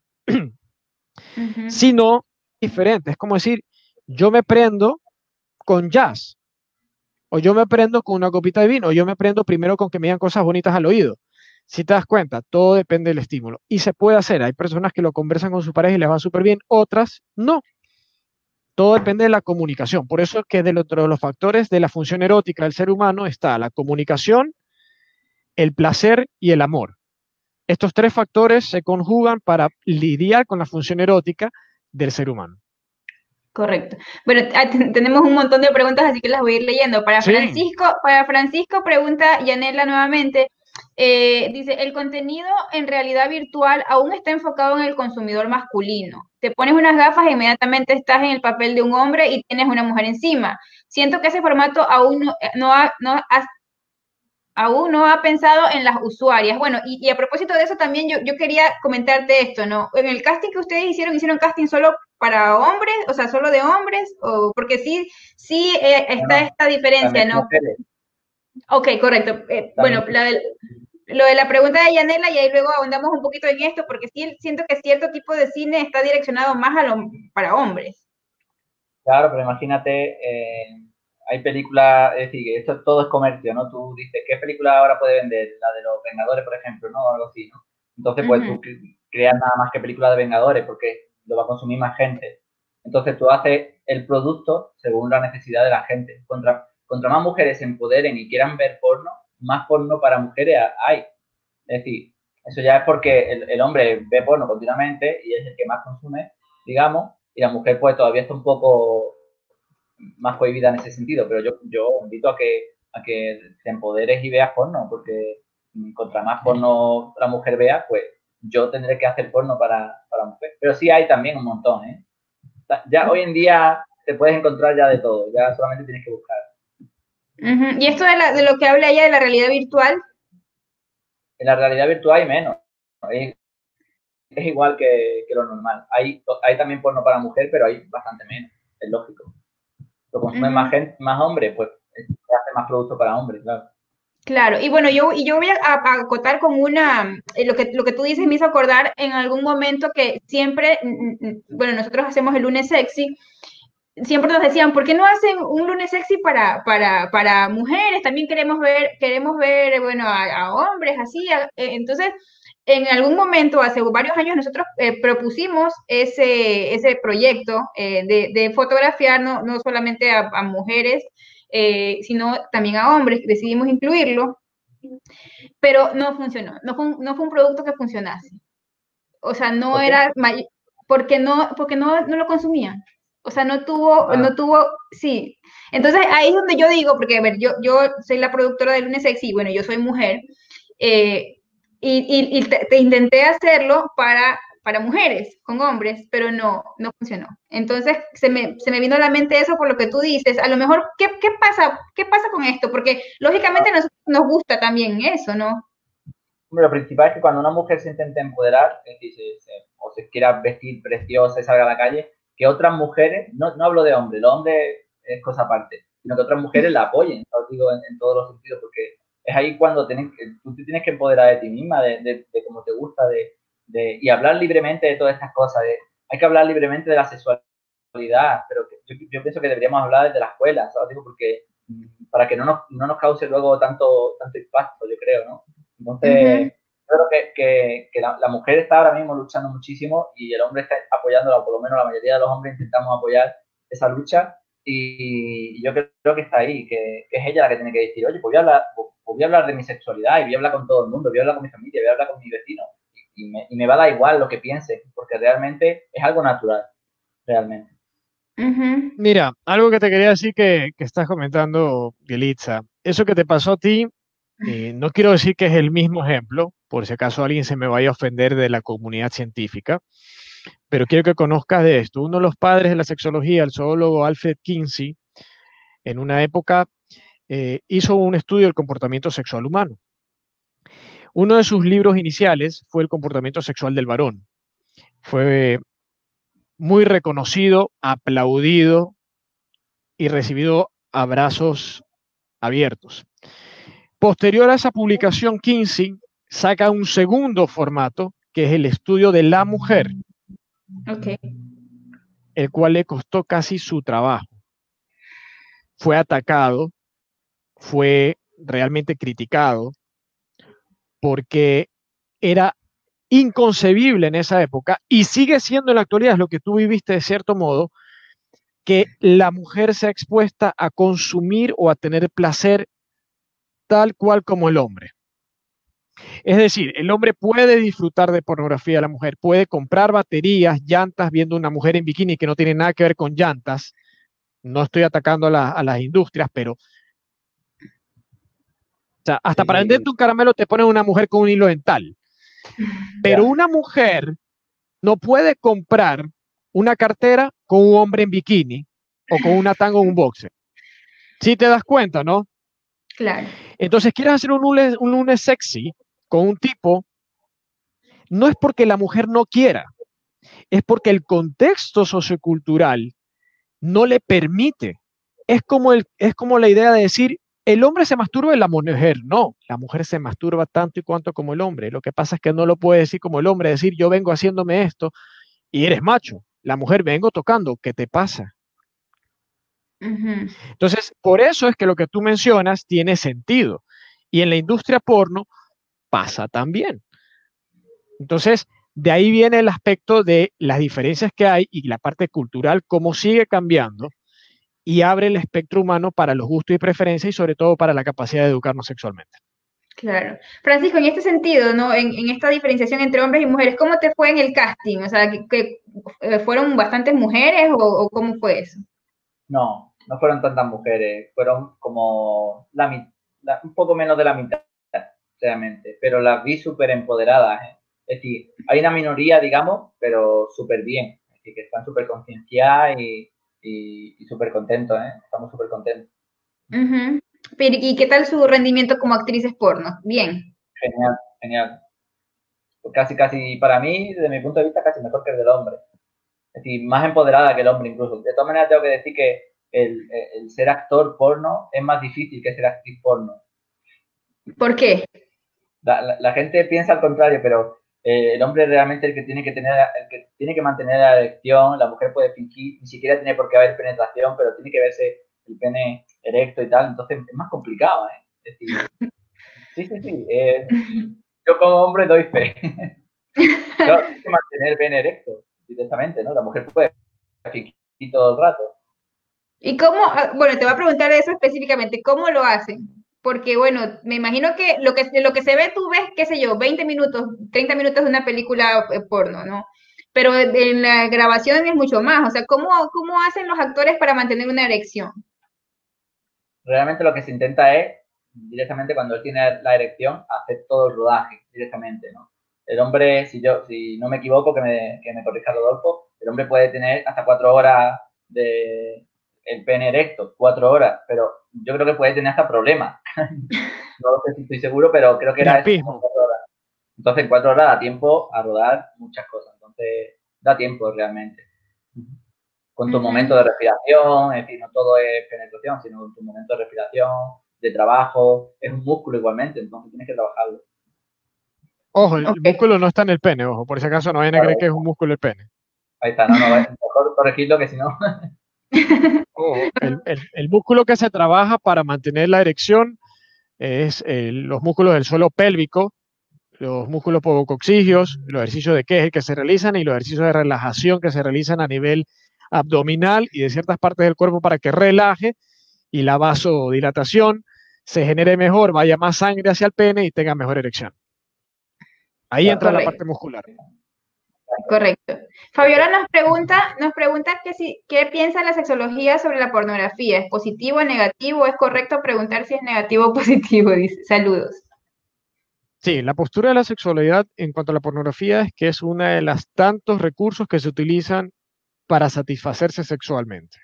Si no, diferente. Es como decir, yo me prendo con jazz, o yo me prendo con una copita de vino, o yo me prendo primero con que me digan cosas bonitas al oído. Si te das cuenta, todo depende del estímulo. Y se puede hacer. Hay personas que lo conversan con su pareja y les va súper bien, otras no. Todo depende de la comunicación. Por eso es que de los factores de la función erótica del ser humano está la comunicación, el placer y el amor. Estos tres factores se conjugan para lidiar con la función erótica del ser humano. Correcto. Bueno, ah, tenemos un montón de preguntas, así que las voy a ir leyendo. Para Francisco, para Francisco pregunta Yanela nuevamente. Eh, dice, el contenido en realidad virtual aún está enfocado en el consumidor masculino. Te pones unas gafas e inmediatamente estás en el papel de un hombre y tienes una mujer encima. Siento que ese formato aún no, eh, ha, no aún no ha pensado en las usuarias. Bueno, y, a propósito de eso también yo, yo, quería comentarte esto, ¿no? En el casting que ustedes hicieron, hicieron casting solo para hombres, o sea, solo de hombres, o porque sí, sí eh, está esta diferencia, ¿no? Ok, correcto. Eh, bueno, lo de la pregunta de Yanela y ahí luego ahondamos un poquito en esto, porque sí siento que cierto tipo de cine está direccionado más a lo, para hombres. Claro, pero imagínate, eh, hay películas, es decir, esto todo es comercio, ¿no? Tú dices, ¿qué película ahora puede vender? La de los Vengadores, por ejemplo, ¿no? O algo así, ¿no? Entonces, pues tú creas nada más que película de Vengadores porque lo va a consumir más gente. Entonces, tú haces el producto según la necesidad de la gente. Contra, contra más mujeres se empoderen y quieran ver porno, más porno para mujeres hay. Es decir, eso ya es porque el, hombre ve porno continuamente y es el que más consume, digamos, y la mujer pues todavía está un poco más cohibida en ese sentido, pero yo, yo invito a que, a que te empoderes y veas porno, porque contra más porno la mujer vea, pues yo tendré que hacer porno para, para mujer. Pero sí hay también un montón, ¿eh? Ya hoy en día te puedes encontrar ya de todo, ya solamente tienes que buscar. ¿Y esto de, de, lo que habla ella de la realidad virtual? En la realidad virtual hay menos. Es, igual que, que, lo normal. Hay, hay también porno para mujer, pero hay bastante menos, es lógico lo consumen más gente, más hombres, pues se hace más producto para hombres, claro. Claro, y bueno, yo, y yo voy a, acotar con una, eh, lo que, lo que tú dices me hizo acordar en algún momento que siempre, mm, mm, bueno, nosotros hacemos el lunes sexy, siempre nos decían, ¿por qué no hacen un lunes sexy para, para, para mujeres? También queremos ver, queremos ver, bueno, a, hombres, así, eh, entonces en algún momento, hace varios años, nosotros eh, propusimos ese, ese proyecto eh, de, fotografiar no, no solamente a, mujeres, eh, sino también a hombres, decidimos incluirlo, pero no funcionó, no fue, no fue un producto que funcionase. O sea, no era, porque no, porque no, no lo consumían. O sea, no tuvo, ah. no tuvo, sí. Entonces ahí es donde yo digo, porque a ver, yo, yo soy la productora de Lunes Sexy, bueno, yo soy mujer, eh, y, te, intenté hacerlo para, para mujeres, con hombres, pero no, no funcionó. Entonces se me, se me vino a la mente eso por lo que tú dices. A lo mejor, ¿qué, qué pasa, ¿qué pasa con esto? Porque lógicamente nos, nos gusta también eso, ¿no? Lo principal es que cuando una mujer se intenta empoderar, o se quiera vestir preciosa y salga a la calle, que otras mujeres, no, no hablo de hombres, los hombres es cosa aparte, sino que otras mujeres la apoyen, lo digo en, en todos los sentidos, porque es ahí cuando tienes, tú te tienes que empoderar de ti misma, de, de, cómo te gusta, de, de, y hablar libremente de todas estas cosas. hay que hablar libremente de la sexualidad, pero yo, yo, pienso que deberíamos hablar desde la escuela, ¿sabes? Porque mm, para que no nos, no nos cause luego tanto, tanto impacto, yo creo, ¿no? Entonces, creo que, que, que la, mujer está ahora mismo luchando muchísimo y el hombre está apoyándola, o por lo menos la mayoría de los hombres intentamos apoyar esa lucha y yo creo que está ahí, que, es ella la que tiene que decir, oye, pues voy a, hablar, pues voy a hablar de mi sexualidad y voy a hablar con todo el mundo, voy a hablar con mi familia, voy a hablar con mi vecino. Y, me, y me, va a dar igual lo que piense, porque realmente es algo natural, realmente. Mira, algo que te quería decir que, que estás comentando, Gelitza, eso que te pasó a ti, eh, no quiero decir que es el mismo ejemplo, por si acaso alguien se me vaya a ofender de la comunidad científica, pero quiero que conozcas de esto. Uno de los padres de la sexología, el zoólogo Alfred Kinsey, en una época eh, hizo un estudio del comportamiento sexual humano. Uno de sus libros iniciales fue El comportamiento sexual del varón. Fue muy reconocido, aplaudido y recibido abrazos abiertos. Posterior a esa publicación, Kinsey saca un segundo formato, que es el estudio de la mujer, el cual le costó casi su trabajo. Fue atacado, fue realmente criticado, porque era inconcebible en esa época y sigue siendo en la actualidad, lo que tú viviste de cierto modo, que la mujer sea expuesta a consumir o a tener placer tal cual como el hombre. Es decir, el hombre puede disfrutar de pornografía de la mujer, puede comprar baterías, llantas, viendo una mujer en bikini que no tiene nada que ver con llantas. No estoy atacando a, las industrias, pero... O sea, hasta para venderte un caramelo te ponen una mujer con un hilo dental. Pero una mujer no puede comprar una cartera con un hombre en bikini o con una tango en un boxe. Si te das cuenta, ¿no? Claro. Entonces, quieres hacer un lunes, un lunes sexy con un tipo, no es porque la mujer no quiera, es porque el contexto sociocultural no le permite. Es como, el, es como la idea de decir, el hombre se masturba y la mujer no. La mujer se masturba tanto y cuanto como el hombre. Lo que pasa es que no lo puede decir como el hombre, decir yo vengo haciéndome esto y eres macho. La mujer vengo tocando, ¿qué te pasa? Entonces, por eso es que lo que tú mencionas tiene sentido. Y en la industria porno pasa también. Entonces, de ahí viene el aspecto de las diferencias que hay y la parte cultural, cómo sigue cambiando y abre el espectro humano para los gustos y preferencias y sobre todo para la capacidad de educarnos sexualmente. Claro. Francisco, en este sentido, ¿no? En, esta diferenciación entre hombres y mujeres, ¿cómo te fue en el casting? O sea, ¿que, eh, fueron bastantes mujeres o, cómo fue eso? No, no fueron tantas mujeres, fueron como la, un poco menos de la mitad, realmente, pero las vi súper empoderadas. ¿eh? Es decir, hay una minoría, digamos, pero súper bien, es decir, que están súper concienciadas y, y, súper contentos, ¿eh? estamos súper contentos. ¿Y qué tal su rendimiento como actrices porno? Bien. Genial, genial. Pues casi, casi, para mí, desde mi punto de vista, casi mejor que el del hombre. Es decir, más empoderada que el hombre incluso. De todas maneras, tengo que decir que el, el ser actor porno es más difícil que ser actriz porno. ¿Por qué? La, gente piensa al contrario, pero eh, el hombre realmente el que tiene que tener, el que tiene que mantener la erección, la mujer puede fingir, ni siquiera tiene por qué haber penetración, pero tiene que verse el pene erecto y tal, entonces es más complicado, ¿eh? Es decir, sí, sí, sí. Eh, yo como hombre doy fe. yo tengo que mantener el pene erecto directamente, ¿no? La mujer puede fingir todo el rato. ¿Y cómo? Ah, bueno, te voy a preguntar eso específicamente. ¿Cómo lo hacen? Porque, bueno, me imagino que lo que, lo que se ve, tú ves, qué sé yo, 20 minutos, 30 minutos de una película eh, porno, ¿no? Pero en la grabación es mucho más. O sea, ¿cómo, cómo hacen los actores para mantener una erección? Realmente lo que se intenta es, directamente cuando él tiene la erección, hacer todo el rodaje directamente, ¿no? El hombre, si yo, si no me equivoco, que me, que me corrija Rodolfo, el hombre puede tener hasta cuatro horas de, el pene erecto, cuatro horas, pero yo creo que puede tener hasta problemas. no sé si estoy seguro, pero creo que era eso, cuatro horas. Entonces, en cuatro horas da tiempo a rodar muchas cosas. Entonces, da tiempo realmente. Con tu momento de respiración, es decir, no todo es penetración, sino con tu momento de respiración, de trabajo, es un músculo igualmente, entonces tienes que trabajarlo. Ojo, el músculo no está en el pene, ojo, por si acaso no vayan a creer que es un músculo el pene. Ahí está, no, no, mejor corregirlo que si no. el, músculo que se trabaja para mantener la erección es eh, los músculos del suelo pélvico, los músculos podocoxígeos, los ejercicios de queje que se realizan y los ejercicios de relajación que se realizan a nivel abdominal y de ciertas partes del cuerpo para que relaje y la vasodilatación se genere mejor, vaya más sangre hacia el pene y tenga mejor erección. Ahí entra la parte muscular. Correcto. Fabiola nos pregunta, nos pregunta qué piensa la sexología sobre la pornografía. ¿Es positivo o negativo? ¿Es correcto preguntar si es negativo o positivo? Dice. Saludos. Sí, la postura de la sexualidad en cuanto a la pornografía es que es uno de los tantos recursos que se utilizan para satisfacerse sexualmente.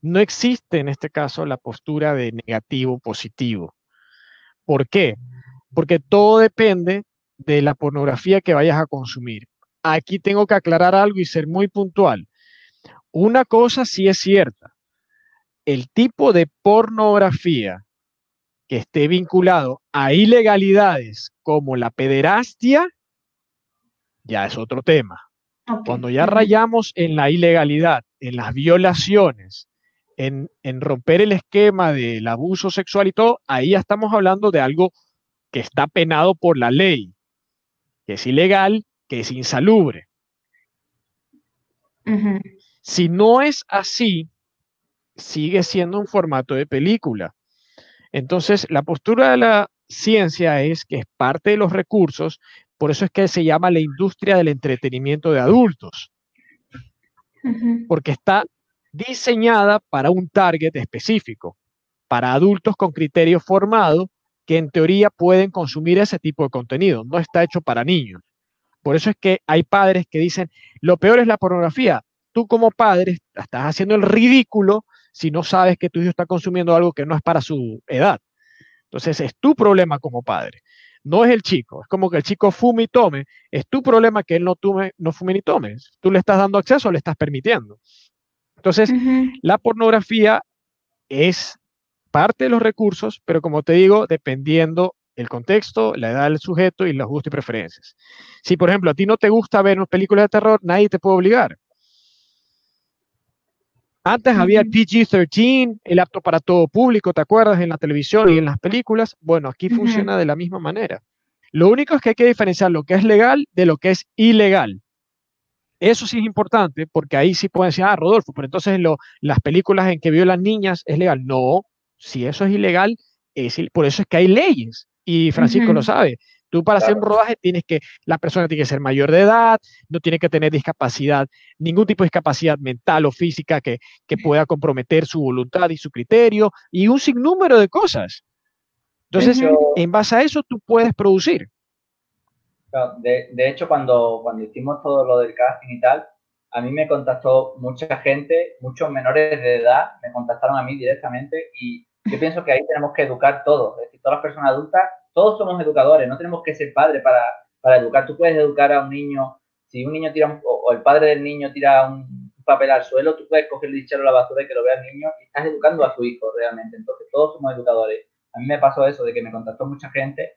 No existe en este caso la postura de negativo positivo. ¿Por qué? Porque todo depende de la pornografía que vayas a consumir. Aquí tengo que aclarar algo y ser muy puntual. Una cosa sí es cierta. El tipo de pornografía que esté vinculado a ilegalidades como la pederastia, ya es otro tema. Cuando ya rayamos en la ilegalidad, en las violaciones, en, en, romper el esquema del abuso sexual y todo, ahí ya estamos hablando de algo que está penado por la ley, que es ilegal, que es insalubre. Si no es así, sigue siendo un formato de película. Entonces, la postura de la ciencia es que es parte de los recursos, por eso es que se llama la industria del entretenimiento de adultos, porque está diseñada para un target específico, para adultos con criterio formado que en teoría pueden consumir ese tipo de contenido, no está hecho para niños. Por eso es que hay padres que dicen, lo peor es la pornografía. Tú como padre estás haciendo el ridículo si no sabes que tu hijo está consumiendo algo que no es para su edad. Entonces es tu problema como padre, no es el chico. Es como que el chico fume y tome, es tu problema que él no, tome, no fume ni tome. Tú le estás dando acceso o le estás permitiendo. Entonces, la pornografía es parte de los recursos, pero como te digo, dependiendo el contexto, la edad del sujeto y los gustos y preferencias. Si, por ejemplo, a ti no te gusta ver una película de terror, nadie te puede obligar. Antes había el PG-13, el apto para todo público, ¿te acuerdas? En la televisión y en las películas. Bueno, aquí funciona de la misma manera. Lo único es que hay que diferenciar lo que es legal de lo que es ilegal. Eso sí es importante porque ahí sí pueden decir, ah, Rodolfo, pero entonces las películas en que violan niñas es legal. No, si eso es ilegal, es, por eso es que hay leyes. Y Francisco lo sabe. Tú para hacer un rodaje tienes que, la persona tiene que ser mayor de edad, no tiene que tener discapacidad, ningún tipo de discapacidad mental o física que, pueda comprometer su voluntad y su criterio y un sinnúmero de cosas. Entonces, en base a eso tú puedes producir. De, de, hecho, cuando, cuando hicimos todo lo del casting y tal, a mí me contactó mucha gente, muchos menores de edad me contactaron a mí directamente y yo pienso que ahí tenemos que educar todos, es decir, todas las personas adultas todos somos educadores, no tenemos que ser padres para, para educar. Tú puedes educar a un niño, si un niño tira, o, el padre del niño tira un papel al suelo, tú puedes coger el echarlo a la basura y que lo vea el niño y estás educando a su hijo realmente. Entonces todos somos educadores. A mí me pasó eso de que me contactó mucha gente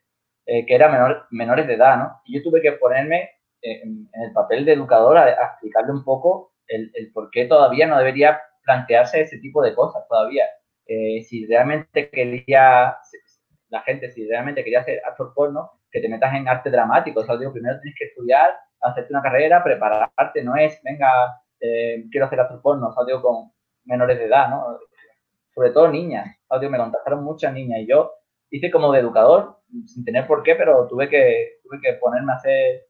eh, que era menor, menores de edad, ¿no? Y yo tuve que ponerme eh, en, el papel de educador a, explicarle un poco el, el, por qué todavía no debería plantearse ese tipo de cosas todavía. Eh, si realmente quería la gente, si realmente quería ser actor porno, que te metas en arte dramático. O sea, digo, primero tienes que estudiar, hacerte una carrera, prepararte, no es, venga, eh, quiero hacer actor porno, o sea, digo, con menores de edad, ¿no? Sobre todo niñas. O sea, digo, me contactaron muchas niñas y yo hice como de educador, sin tener por qué, pero tuve que, tuve que ponerme a hacer,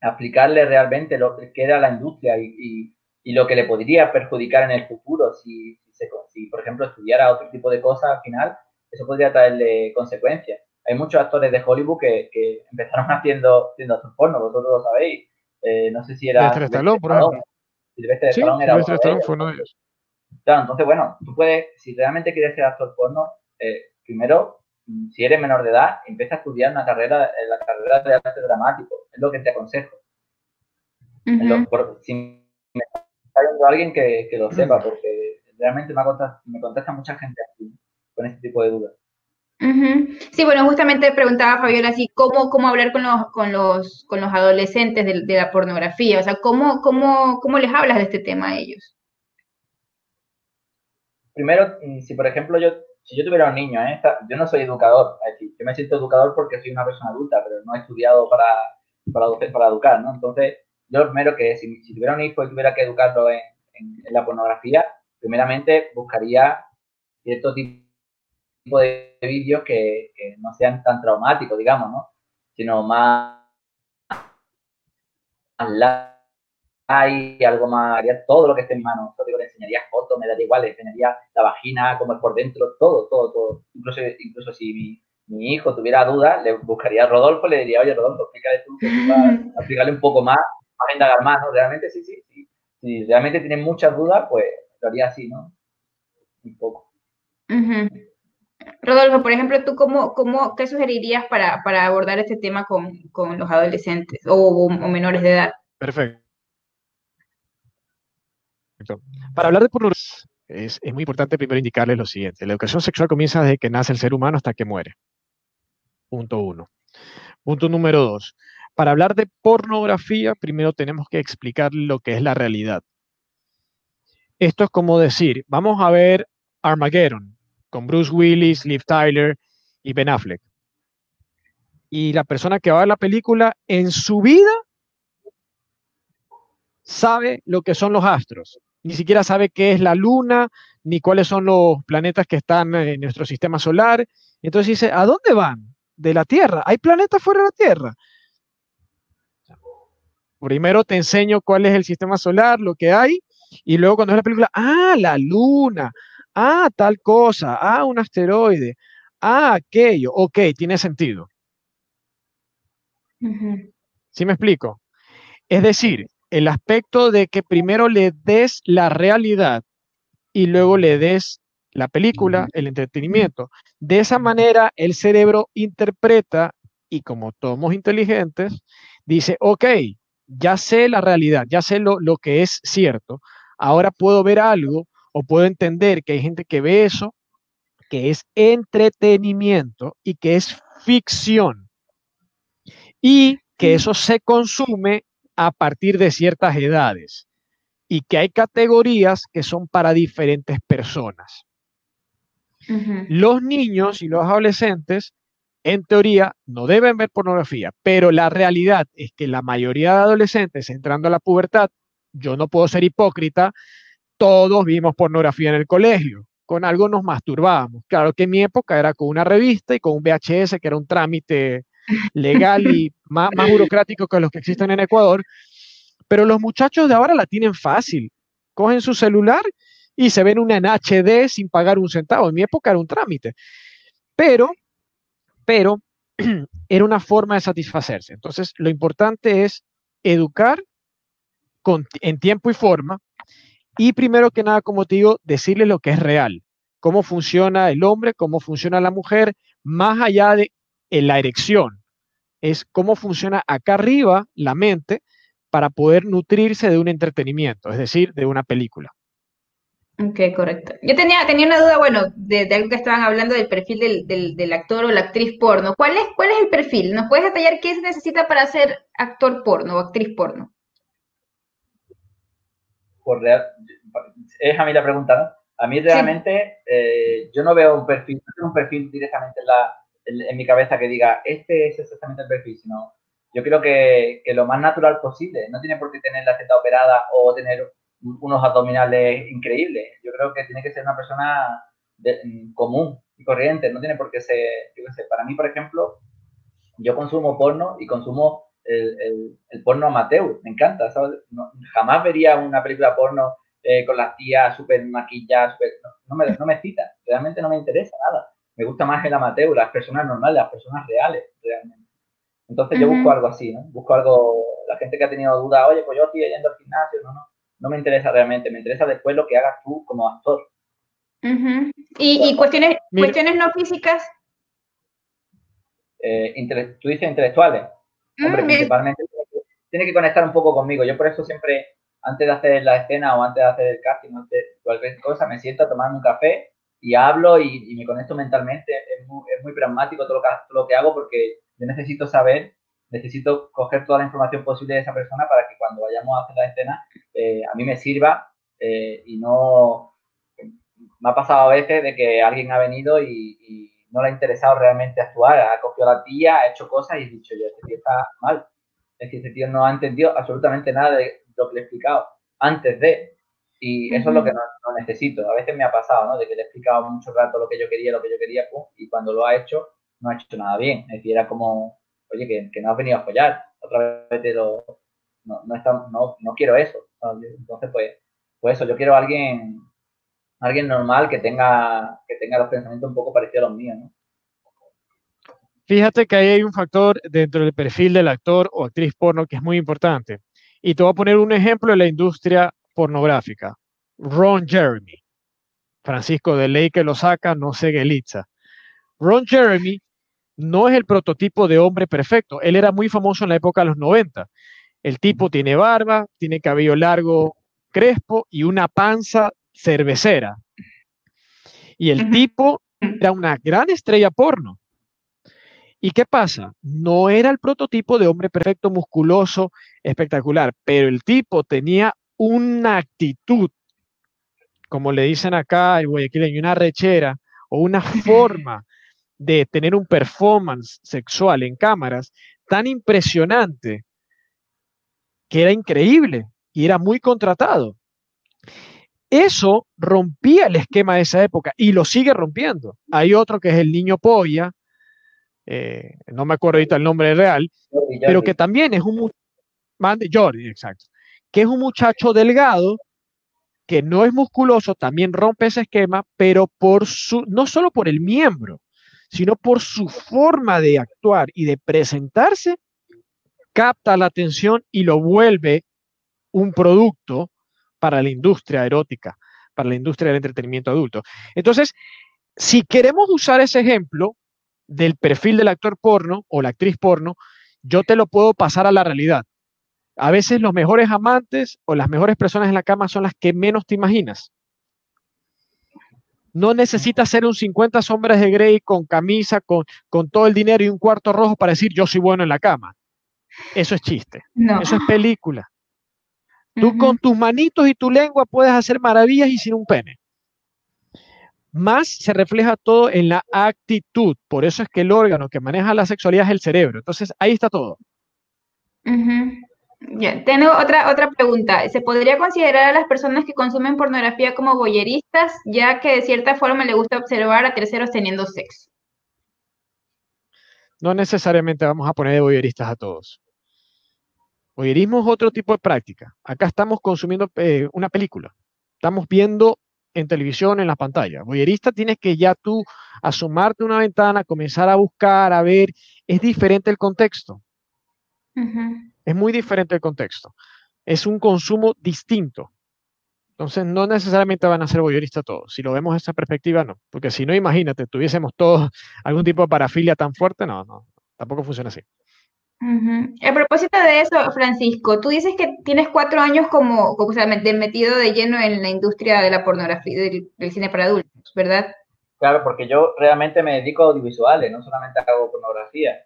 a explicarle realmente lo que era la industria y, lo que le podría perjudicar en el futuro si, si, si, por ejemplo, estudiara otro tipo de cosas al final eso podría traerle consecuencias. Hay muchos actores de Hollywood que, empezaron haciendo, haciendo actor porno, vosotros lo sabéis. Eh, no sé si era... Silvestre Stallone, por ejemplo. Silvestre sí, era fue uno de ellos. Claro, entonces, bueno, tú puedes, si realmente quieres ser actor porno, eh, primero, mm, si eres menor de edad, empieza a estudiar una carrera, la carrera de arte dramático. Es lo que te aconsejo. si me está viendo alguien que, que, lo sepa, porque realmente me contesta, me contesta mucha gente así con este tipo de dudas. Sí, bueno, justamente preguntaba Fabiola así, ¿cómo, cómo hablar con los, con los, con los adolescentes de, la pornografía? O sea, ¿cómo, cómo, ¿cómo les hablas de este tema a ellos? Primero, mm, si por ejemplo yo, si yo tuviera un niño, ¿eh? yo no soy educador, decir, yo me siento educador porque soy una persona adulta, pero no he estudiado para, para, para educar, ¿no? Entonces, yo primero que si, si, tuviera un hijo y tuviera que educarlo en, la pornografía, primeramente buscaría cierto tipo de vídeos que, no sean tan traumáticos, digamos, ¿no? Sino más, más light, algo más, haría todo lo que esté en mi mano. Yo digo, le enseñaría fotos, me daría igual, le enseñaría la vagina, cómo es por dentro, todo, todo, todo. Incluso, incluso si mi, hijo tuviera dudas, le buscaría a Rodolfo, le diría, oye, Rodolfo, explícale tú, explícale un poco más, a indagar más, ¿no? Realmente sí, sí, sí. Si realmente tienen muchas dudas, pues lo haría así, ¿no? Un poco. Rodolfo, por ejemplo, ¿tú cómo, cómo, qué sugerirías para, abordar este tema con, los adolescentes o, menores de edad? Perfecto. Para hablar de pornografía, es, es, muy importante primero indicarles lo siguiente. La educación sexual comienza desde que nace el ser humano hasta que muere. Punto uno. Punto número dos. Para hablar de pornografía, primero tenemos que explicar lo que es la realidad. Esto es como decir, vamos a ver Armageddon con Bruce Willis, Liv Tyler y Ben Affleck. Y la persona que va a ver la película en su vida sabe lo que son los astros. Ni siquiera sabe qué es la luna, ni cuáles son los planetas que están en nuestro sistema solar. Entonces dice, ¿a dónde van? De la Tierra. ¿Hay planetas fuera de la Tierra? Primero te enseño cuál es el sistema solar, lo que hay, y luego cuando ves la película, ah, la luna, ah, tal cosa, ah, un asteroide, ah, aquello, ok, tiene sentido. ¿Sí me explico? Es decir, el aspecto de que primero le des la realidad y luego le des la película, el entretenimiento. De esa manera el cerebro interpreta y como somos inteligentes, dice, ok, ya sé la realidad, ya sé lo, lo que es cierto, ahora puedo ver algo o puedo entender que hay gente que ve eso, que es entretenimiento y que es ficción. Y que eso se consume a partir de ciertas edades y que hay categorías que son para diferentes personas. Los niños y los adolescentes, en teoría, no deben ver pornografía, pero la realidad es que la mayoría de adolescentes entrando a la pubertad, yo no puedo ser hipócrita, todos vimos pornografía en el colegio, con algo nos masturbábamos. Claro que en mi época era con una revista y con un VHS, que era un trámite legal y más, burocrático que los que existen en Ecuador. Pero los muchachos de ahora la tienen fácil. Cogen su celular y se ven una en HD sin pagar un centavo. En mi época era un trámite. Pero, pero, era una forma de satisfacerse. Entonces, lo importante es educar en tiempo y forma y primero que nada, como digo, decirle lo que es real, cómo funciona el hombre, cómo funciona la mujer, más allá de la erección es cómo funciona acá arriba la mente para poder nutrirse de un entretenimiento, es decir, de una película. Ok, correcto. Yo tenía, tenía una duda, bueno, de, algo que estaban hablando del perfil del, actor o la actriz porno. ¿Cuál es, ¿Cuál es el perfil? ¿Nos puedes detallar qué se necesita para ser actor porno o actriz porno? Por es a mí la pregunta, ¿no? A mí realmente eh, yo no veo un perfil, no tengo un perfil directamente en la, en, mi cabeza que diga, este es exactamente el perfil, sino yo creo que, que, lo más natural posible. No tiene por qué tener la teta operada o tener unos abdominales increíbles. Yo creo que tiene que ser una persona mm, común y corriente. No tiene por qué ser, yo qué sé, para mí, por ejemplo, yo consumo porno y consumo el, el, porno amateur. Me encanta, ¿sabes? jamás vería una película porno eh, con las tías súper maquilladas, no, no, me, no me cita. Realmente no me interesa nada me gusta más el amateur, las personas normales, las personas reales, realmente. Entonces yo busco algo así, ¿no? Busco algo, la gente que ha tenido dudas, oye, pues yo estoy yendo al gimnasio, no, no, no me interesa realmente, me interesa después lo que hagas tú como actor. ¿Y, cuestiones, cuestiones no físicas? Eh, tú dices intelectuales. Mm, Hombre, principalmente tiene que conectar un poco conmigo. Yo por eso siempre, antes de hacer la escena o antes de hacer el casting, antes de cualquier cosa, me siento a tomarme un café y hablo y, me conecto mentalmente. Es muy, es muy pragmático todo lo, que, lo que hago porque yo necesito saber, necesito coger toda la información posible de esa persona para que cuando vayamos a hacer la escena eh, a mí me sirva eh, y no... Me ha pasado a veces de que alguien ha venido y, no le ha interesado realmente actuar, ha cogido a la tía, ha hecho cosas y he dicho yo, este tío está mal. Es que este tío no ha entendido absolutamente nada de lo que le he explicado antes de. Y eso es lo que no, necesito. A veces me ha pasado, ¿no? De que le he explicado mucho rato lo que yo quería, lo que yo quería, y cuando lo ha hecho, no ha hecho nada bien. Es decir, era como, oye, que, que no has venido a follar. Otra vez te lo, no, no, está, no, no quiero eso. Entonces, pues, pues eso, yo quiero a alguien, alguien normal que tenga, que tenga los pensamientos un poco parecidos a los míos, ¿no? Fíjate que ahí hay un factor dentro del perfil del actor o actriz porno que es muy importante. Y te voy a poner un ejemplo de la industria pornográfica. Ron Jeremy. Francisco de Ley que lo saca, no sé Gelitza. Ron Jeremy no es el prototipo de hombre perfecto. Él era muy famoso en la época de los 90. El tipo tiene barba, tiene cabello largo, crespo y una panza cervecera. Y el tipo era una gran estrella porno. ¿Y qué pasa? No era el prototipo de hombre perfecto, musculoso, espectacular, pero el tipo tenía una actitud, como le dicen acá en Guayaquil, una rechera o una forma de tener un performance sexual en cámaras tan impresionante que era increíble y era muy contratado. Eso rompía el esquema de esa época y lo sigue rompiendo. Hay otro que es el niño polla, eh, no me acuerdo ahorita el nombre real, pero que también es un Jordi, exacto, que es un muchacho delgado que no es musculoso, también rompe ese esquema, pero por su, no solo por el miembro, sino por su forma de actuar y de presentarse, capta la atención y lo vuelve un producto para la industria erótica, para la industria del entretenimiento adulto. Entonces, si queremos usar ese ejemplo del perfil del actor porno o la actriz porno, yo te lo puedo pasar a la realidad. A veces los mejores amantes o las mejores personas en la cama son las que menos te imaginas. No necesitas ser un 50 sombras de Grey con camisa, con, con todo el dinero y un cuarto rojo para decir yo soy bueno en la cama. Eso es chiste. Eso es película. Tú con tus manitos y tu lengua puedes hacer maravillas y sin un pene. Más se refleja todo en la actitud. Por eso es que el órgano que maneja la sexualidad es el cerebro. Entonces, ahí está todo. Tengo otra, otra pregunta. ¿Se podría considerar a las personas que consumen pornografía como boyeristas, ya que de cierta forma le gusta observar a terceros teniendo sexo? No necesariamente vamos a poner de boyeristas a todos. Boyerismo es otro tipo de práctica. Acá estamos consumiendo eh, una película. Estamos viendo en televisión, en la pantalla. Boyerista tienes que ya tú asomarte una ventana, comenzar a buscar, a ver. Es diferente el contexto. Es muy diferente el contexto. Es un consumo distinto. Entonces, no necesariamente van a ser boyeristas todos. Si lo vemos desde esa perspectiva, no. Porque si no, imagínate, tuviésemos todos algún tipo de parafilia tan fuerte, no, no, tampoco funciona así. A propósito de eso, Francisco, tú dices que tienes cuatro años como, como metido de lleno en la industria de la pornografía, del, cine para adultos, ¿verdad? Claro, porque yo realmente me dedico a audiovisuales, no solamente hago pornografía.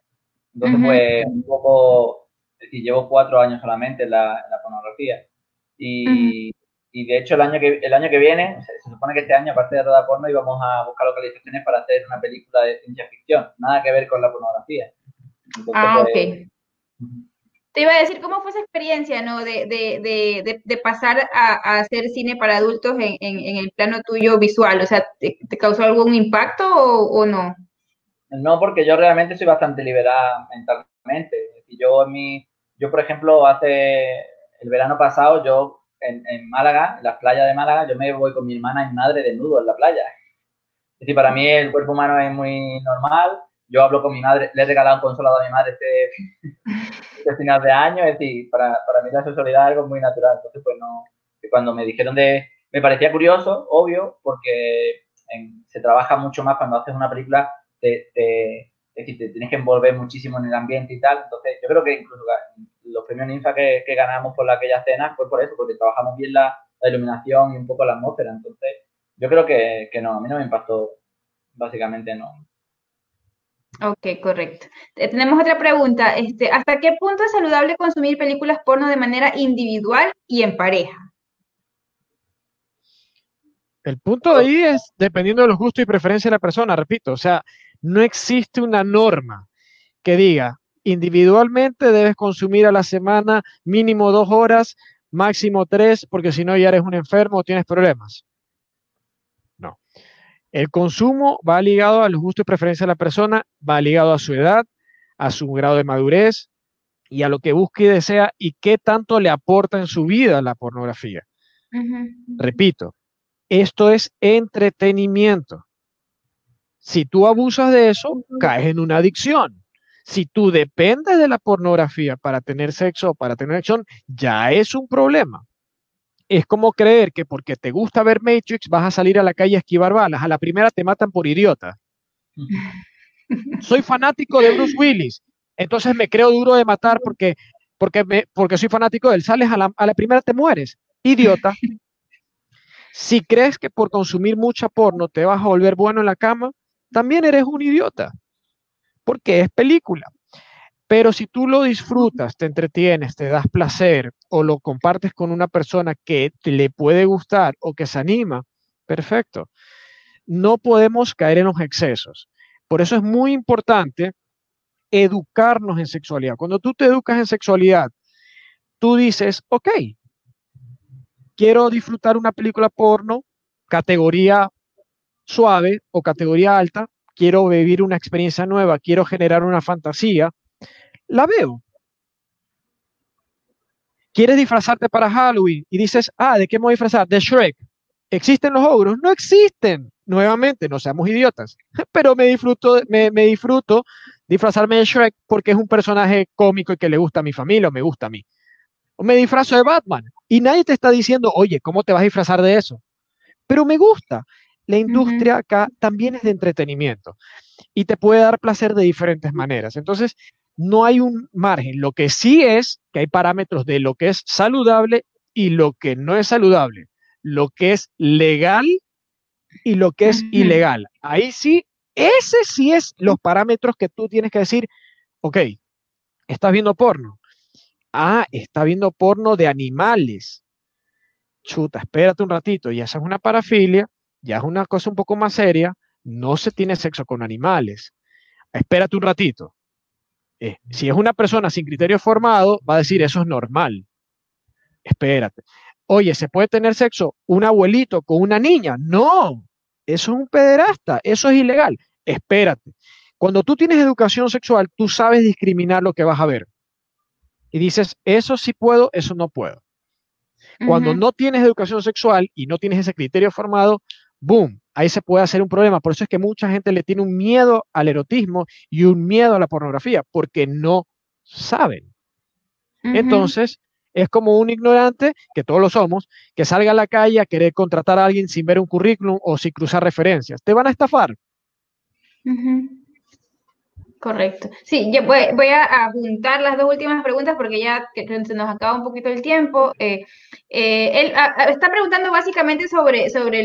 Entonces, pues, un poco, es decir, llevo cuatro años solamente en la, pornografía. Y, y, de hecho, el año que, el año que viene, se, supone que este año, aparte de rodar porno, íbamos a buscar localizaciones para hacer una película de ciencia ficción, nada que ver con la pornografía ah, ok. Te iba a decir, ¿cómo fue esa experiencia, no? De, de, de, de pasar a, hacer cine para adultos en, en, el plano tuyo visual. O sea, ¿te, causó algún impacto o, no? No, porque yo realmente soy bastante liberada mentalmente. Yo, mi, yo, por ejemplo, hace el verano pasado, yo en, en, Málaga, en las playas de Málaga, yo me voy con mi hermana y madre desnudo en la playa. Es decir, para mí el cuerpo humano es muy normal yo hablo con mi madre, le he regalado un consolado a mi madre este, este final de año, es decir, para, para, mí la sexualidad es algo muy natural. Entonces, pues no, cuando me dijeron de, me parecía curioso, obvio, porque se trabaja mucho más cuando haces una película, te, te, te, tienes que envolver muchísimo en el ambiente y tal. Entonces, yo creo que incluso los premios Ninfa que, que ganamos por aquella cena fue por eso, porque trabajamos bien la, la, iluminación y un poco la atmósfera. Entonces, yo creo que, que no, a mí no me impactó, básicamente no. Ok, correcto. Eh, tenemos otra pregunta. Este, ¿Hasta qué punto es saludable consumir películas porno de manera individual y en pareja? El punto de ahí es dependiendo de los gustos y preferencias de la persona, repito. O sea, no existe una norma que diga individualmente debes consumir a la semana mínimo dos horas, máximo tres, porque si no ya eres un enfermo o tienes problemas. El consumo va ligado a los gustos y preferencias de la persona, va ligado a su edad, a su grado de madurez y a lo que busque y desea y qué tanto le aporta en su vida la pornografía. Repito, esto es entretenimiento. Si tú abusas de eso, caes en una adicción. Si tú dependes de la pornografía para tener sexo o para tener acción, ya es un problema. Es como creer que porque te gusta ver Matrix vas a salir a la calle a esquivar balas. A la primera te matan por idiota. Soy fanático de Bruce Willis, entonces me creo duro de matar porque, porque, porque soy fanático de él. Sales a la, a la primera te mueres. Idiota. Si crees que por consumir mucha porno te vas a volver bueno en la cama, también eres un idiota, porque es película. Pero si tú lo disfrutas, te entretienes, te das placer o lo compartes con una persona que te le puede gustar o que se anima, perfecto. No podemos caer en los excesos. Por eso es muy importante educarnos en sexualidad. Cuando tú te educas en sexualidad, tú dices, ok, quiero disfrutar una película porno, categoría suave o categoría alta, quiero vivir una experiencia nueva, quiero generar una fantasía, la veo. ¿Quieres disfrazarte para Halloween? Y dices, ah, ¿de qué me voy a disfrazar? De Shrek. ¿Existen los ogros? No existen. Nuevamente, no seamos idiotas. Pero me disfruto, me, me disfruto disfrazarme de Shrek porque es un personaje cómico y que le gusta a mi familia o me gusta a mí. O me disfrazo de Batman y nadie te está diciendo, oye, ¿cómo te vas a disfrazar de eso? Pero me gusta. La industria acá también es de entretenimiento y te puede dar placer de diferentes maneras. Entonces, no hay un margen. Lo que sí es que hay parámetros de lo que es saludable y lo que no es saludable, lo que es legal y lo que es ilegal. Ahí sí, ese sí es los parámetros que tú tienes que decir, ok, estás viendo porno. Ah, está viendo porno de animales. Chuta, espérate un ratito, y esa es una parafilia ya es una cosa un poco más seria, no se tiene sexo con animales. Espérate un ratito. Eh, si es una persona sin criterio formado, va a decir eso es normal. Espérate. Oye, ¿se puede tener sexo un abuelito con una niña? No, eso es un pederasta, eso es ilegal. Espérate. Cuando tú tienes educación sexual, tú sabes discriminar lo que vas a ver. Y dices, eso sí puedo, eso no puedo. Cuando no tienes educación sexual y no tienes ese criterio formado, boom, ahí se puede hacer un problema. Por eso es que mucha gente le tiene un miedo al erotismo y un miedo a la pornografía, porque no saben. Entonces, es como un ignorante, que todos lo somos, que salga a la calle a querer contratar a alguien sin ver un currículum o sin cruzar referencias. Te van a estafar. Correcto. Sí, yo voy, a juntar las dos últimas preguntas porque ya se nos acaba un poquito el tiempo. Eh, eh, él está preguntando básicamente sobre, sobre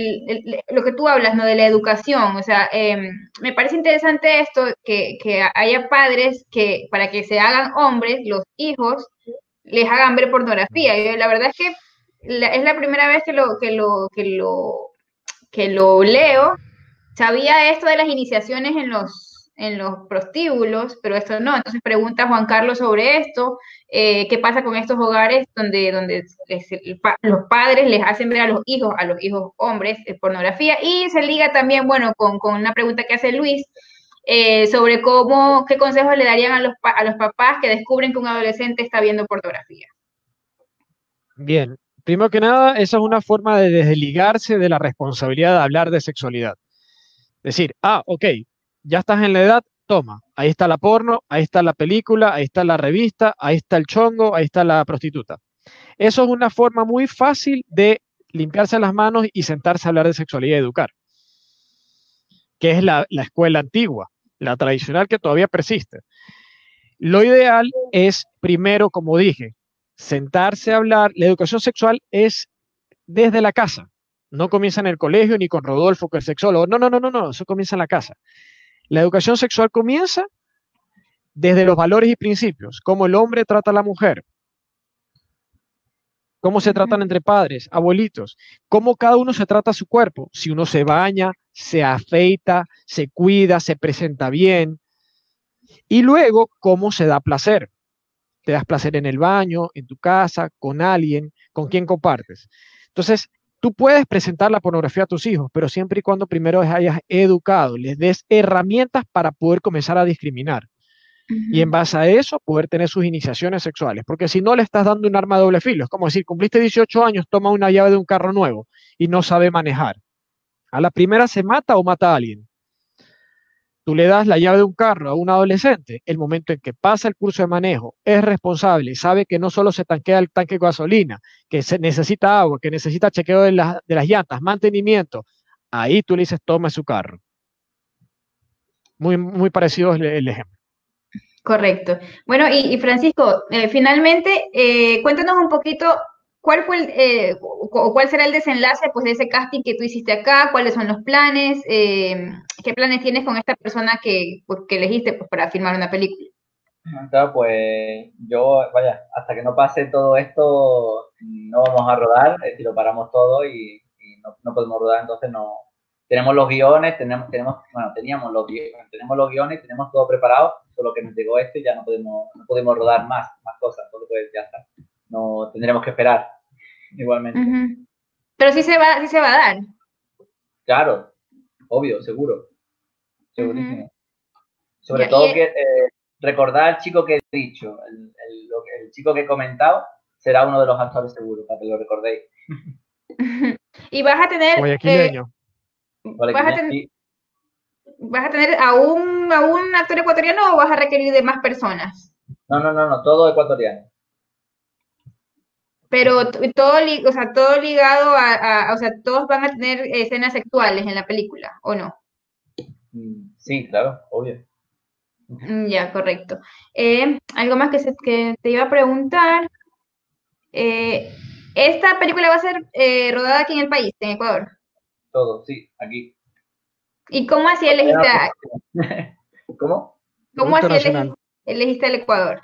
lo que tú hablas, ¿no? De la educación. O sea, em, me parece interesante esto, que, haya padres que para que se hagan hombres, los hijos, les hagan ver pornografía. la verdad es que es la primera vez que lo, que lo, que lo, que lo leo. Sabía esto de las iniciaciones en los en los prostíbulos, pero esto no. Entonces pregunta Juan Carlos sobre esto, eh, qué pasa con estos hogares donde, donde los padres les hacen ver a los hijos, a los hijos hombres, eh, pornografía, y se liga también, bueno, con, una pregunta que hace Luis eh, sobre cómo, qué consejos le darían a los, a los papás que descubren que un adolescente está viendo pornografía. Bien, primero que nada, esa es una forma de desligarse de la responsabilidad de hablar de sexualidad. Decir, ah, ok, ya estás en la edad, toma, ahí está la porno, ahí está la película, ahí está la revista, ahí está el chongo, ahí está la prostituta. Eso es una forma muy fácil de limpiarse las manos y sentarse a hablar de sexualidad y educar, que es la, la escuela antigua, la tradicional que todavía persiste. Lo ideal es, primero, como dije, sentarse a hablar. La educación sexual es desde la casa. No comienza en el colegio ni con Rodolfo, que es sexólogo. No, no, no, no, no. Eso comienza en la casa. La educación sexual comienza desde los valores y principios, cómo el hombre trata a la mujer, cómo se tratan entre padres, abuelitos, cómo cada uno se trata a su cuerpo, si uno se baña, se afeita, se cuida, se presenta bien, y luego cómo se da placer. Te das placer en el baño, en tu casa, con alguien, con quien compartes. Entonces, Tú puedes presentar la pornografía a tus hijos, pero siempre y cuando primero les hayas educado, les des herramientas para poder comenzar a discriminar. Y en base a eso, poder tener sus iniciaciones sexuales. Porque si no le estás dando un arma de doble filo, es como decir, cumpliste 18 años, toma una llave de un carro nuevo y no sabe manejar. A la primera se mata o mata a alguien. Tú le das la llave de un carro a un adolescente, el momento en que pasa el curso de manejo, es responsable, sabe que no solo se tanquea el tanque de gasolina, que se necesita agua, que necesita chequeo de, de las llantas, mantenimiento, ahí tú le dices, toma su carro. Muy, muy parecido el, ejemplo. Correcto. Bueno, y, Francisco, eh, finalmente, eh, cuéntanos un poquito ¿Cuál fue eh, o cuál será el desenlace pues, de ese casting que tú hiciste acá? ¿Cuáles son los planes? Eh, ¿Qué planes tienes con esta persona que, pues, que elegiste pues, para filmar una película? Claro, pues yo, vaya, hasta que no pase todo esto, no vamos a rodar, es decir, lo paramos todo y, no, podemos rodar, entonces no. Tenemos los guiones, tenemos, tenemos, bueno, teníamos los guiones, tenemos los guiones, tenemos todo preparado, solo que nos llegó este y ya no podemos, no podemos rodar más, más cosas, entonces pues ya está no tendremos que esperar igualmente. Pero sí se va, sí se va a dar. Claro, obvio, seguro. Segurísimo. Sobre todo que eh, recordar al chico que he dicho, el, el, chico que he comentado, será uno de los actores seguro, para que lo recordéis. y vas a tener. Eh, vas, a tener ¿Vas a tener a un, a un actor ecuatoriano o vas a requerir de más personas? No, no, no, no, todo ecuatoriano. Pero todo, o sea, todo ligado a, o sea, todos van a tener escenas sexuales en la película, ¿o no? Mm, sí, claro, obvio. Mm, ya, correcto. Eh, algo más que, que, te iba a preguntar. Eh, ¿Esta película va a ser eh, rodada aquí en el país, en Ecuador? Todo, sí, aquí. ¿Y cómo así elegiste ¿Cómo? ¿Cómo así elegiste, elegiste el Ecuador?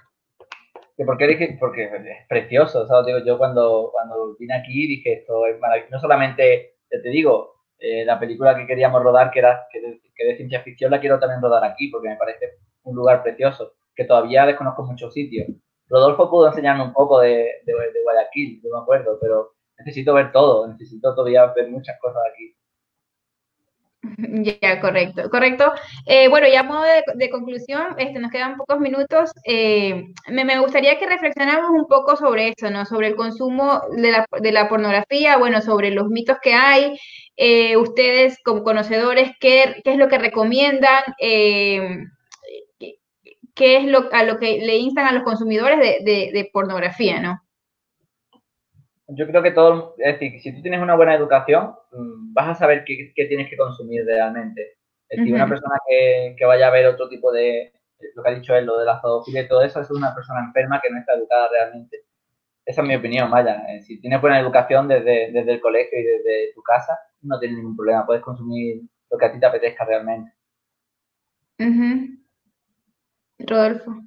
¿Por qué dije? Porque es precioso, ¿sabes? Digo, yo cuando, cuando vine aquí dije esto es maravilloso. No solamente, te digo, eh, la película que queríamos rodar, que era que de, ciencia ficción, la quiero también rodar aquí, porque me parece un lugar precioso, que todavía desconozco muchos sitios. Rodolfo pudo enseñarme un poco de, de, de Guayaquil, yo me acuerdo, pero necesito ver todo, necesito todavía ver muchas cosas aquí. Ya, correcto, correcto. Eh, bueno, ya modo de, conclusión, este, nos quedan pocos minutos. Eh, me, gustaría que reflexionáramos un poco sobre eso, ¿no? Sobre el consumo de la, pornografía, bueno, sobre los mitos que hay. Eh, ustedes, como conocedores, ¿qué, ¿qué, es lo que recomiendan? ¿Qué es lo, a lo que le instan a los consumidores de, de pornografía, ¿no? Yo creo que todo, es decir, si tú tienes una buena educación, mm, vas a saber qué, tienes que consumir realmente. Es decir, una persona que, vaya a ver otro tipo de, lo que ha dicho él, lo de la zoofilia y todo eso, es una persona enferma que no está educada realmente. Esa es mi opinión, vaya. Eh, si tienes buena educación desde, desde el colegio y desde tu casa, no tienes ningún problema, puedes consumir lo que a ti te apetezca realmente. Rodolfo.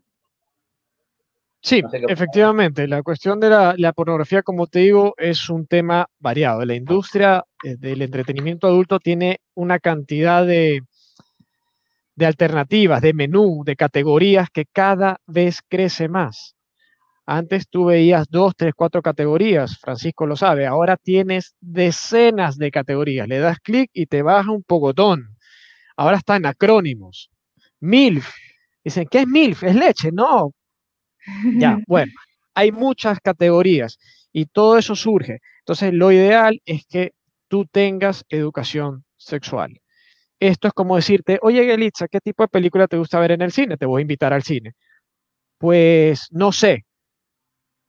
Sí, efectivamente, la cuestión de la, pornografía, como te digo, es un tema variado. La industria eh, del entretenimiento adulto tiene una cantidad de, de alternativas, de menú, de categorías que cada vez crece más. Antes tú veías dos, tres, cuatro categorías, Francisco lo sabe, ahora tienes decenas de categorías. Le das clic y te baja un pogotón. Ahora están acrónimos. MILF. Dicen, ¿qué es MILF? ¿Es leche? No, ya, bueno, hay muchas categorías y todo eso surge. Entonces, lo ideal es que tú tengas educación sexual. Esto es como decirte, oye, Gelitza, ¿qué tipo de película te gusta ver en el cine? Te voy a invitar al cine. Pues no sé.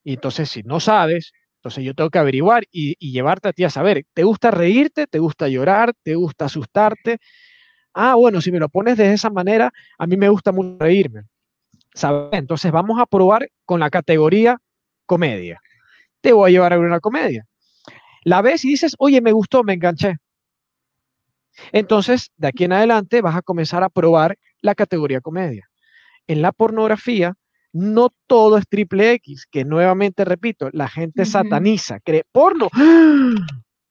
Y entonces, si no sabes, entonces yo tengo que averiguar y, y, llevarte a ti a saber, ¿te gusta reírte? ¿Te gusta llorar? ¿Te gusta asustarte? Ah, bueno, si me lo pones de esa manera, a mí me gusta mucho reírme. Entonces vamos a probar con la categoría comedia. Te voy a llevar a ver una comedia. La ves y dices, oye, me gustó, me enganché. Entonces, de aquí en adelante vas a comenzar a probar la categoría comedia. En la pornografía, no todo es triple X, que nuevamente repito, la gente sataniza, cree porno.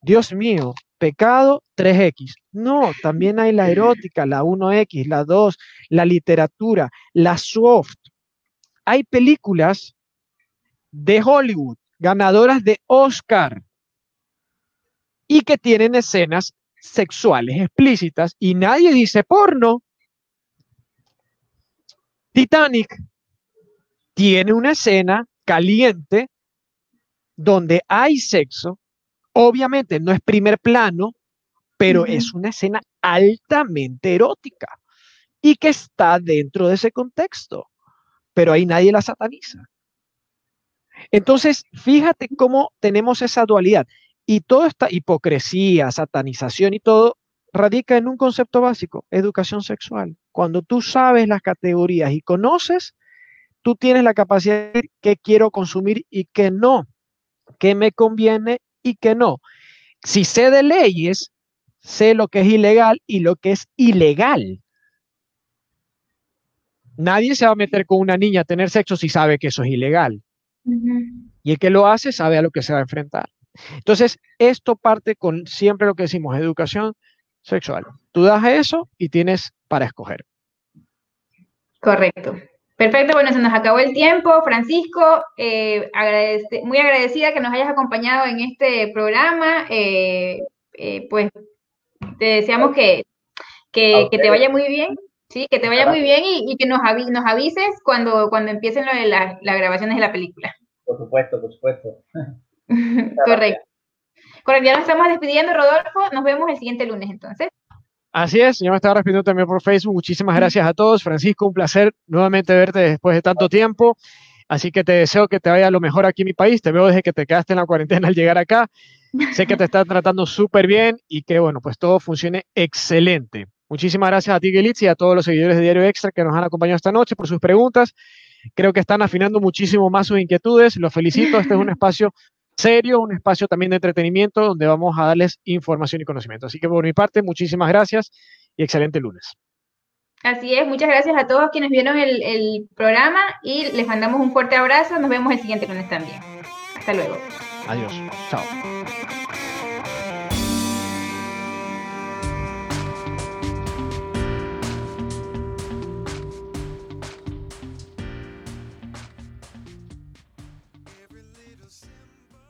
Dios mío, pecado 3X. No, también hay la erótica, la 1X, la 2, la literatura, la soft. Hay películas de Hollywood ganadoras de Oscar y que tienen escenas sexuales explícitas y nadie dice porno. Titanic tiene una escena caliente donde hay sexo Obviamente no es primer plano, pero es una escena altamente erótica. y que está dentro de ese contexto, pero ahí nadie la sataniza. Entonces, fíjate cómo tenemos esa dualidad y toda esta hipocresía, satanización y todo radica en un concepto básico, educación sexual. Cuando tú sabes las categorías y conoces, tú tienes la capacidad de decir qué quiero consumir y qué no, qué me conviene y qué no. Si sé de leyes, sé lo que es ilegal y lo que es ilegal. Nadie se va a meter con una niña a tener sexo si sabe que eso es ilegal. Y el que lo hace sabe a lo que se va a enfrentar. Entonces, esto parte con siempre lo que decimos, educación sexual. Tú das eso y tienes para escoger. Correcto. Perfecto, bueno, se nos acabó el tiempo. Francisco, eh, muy agradecida que nos hayas acompañado en este programa. Eh, eh, pues te deseamos que, que, te vaya muy bien, sí, que te vaya muy bien y, que nos, nos avises cuando, cuando empiecen lo de las grabaciones de la película. Por supuesto, por supuesto. Correcto. Correcto, ya nos estamos despidiendo, Rodolfo. Nos vemos el siguiente lunes entonces. Así es, yo me estaba despidiendo también por Facebook. Muchísimas gracias a todos. Francisco, un placer nuevamente verte después de tanto tiempo. Así que te deseo que te vaya lo mejor aquí en mi país. Te veo desde que te quedaste en la cuarentena al llegar acá. Sé que te están tratando súper bien y que, bueno, pues todo funcione excelente. Muchísimas gracias a ti, Gelitz, y a todos los seguidores de Diario Extra que nos han acompañado esta noche por sus preguntas. Creo que están afinando muchísimo más sus inquietudes. Los felicito. Este es un espacio serio, un espacio también de entretenimiento donde vamos a darles información y conocimiento. Así que por mi parte, muchísimas gracias y excelente lunes. Así es, muchas gracias a todos quienes vieron el, el programa y les mandamos un fuerte abrazo. Nos vemos el siguiente lunes también. Hasta luego. Adiós. Chao.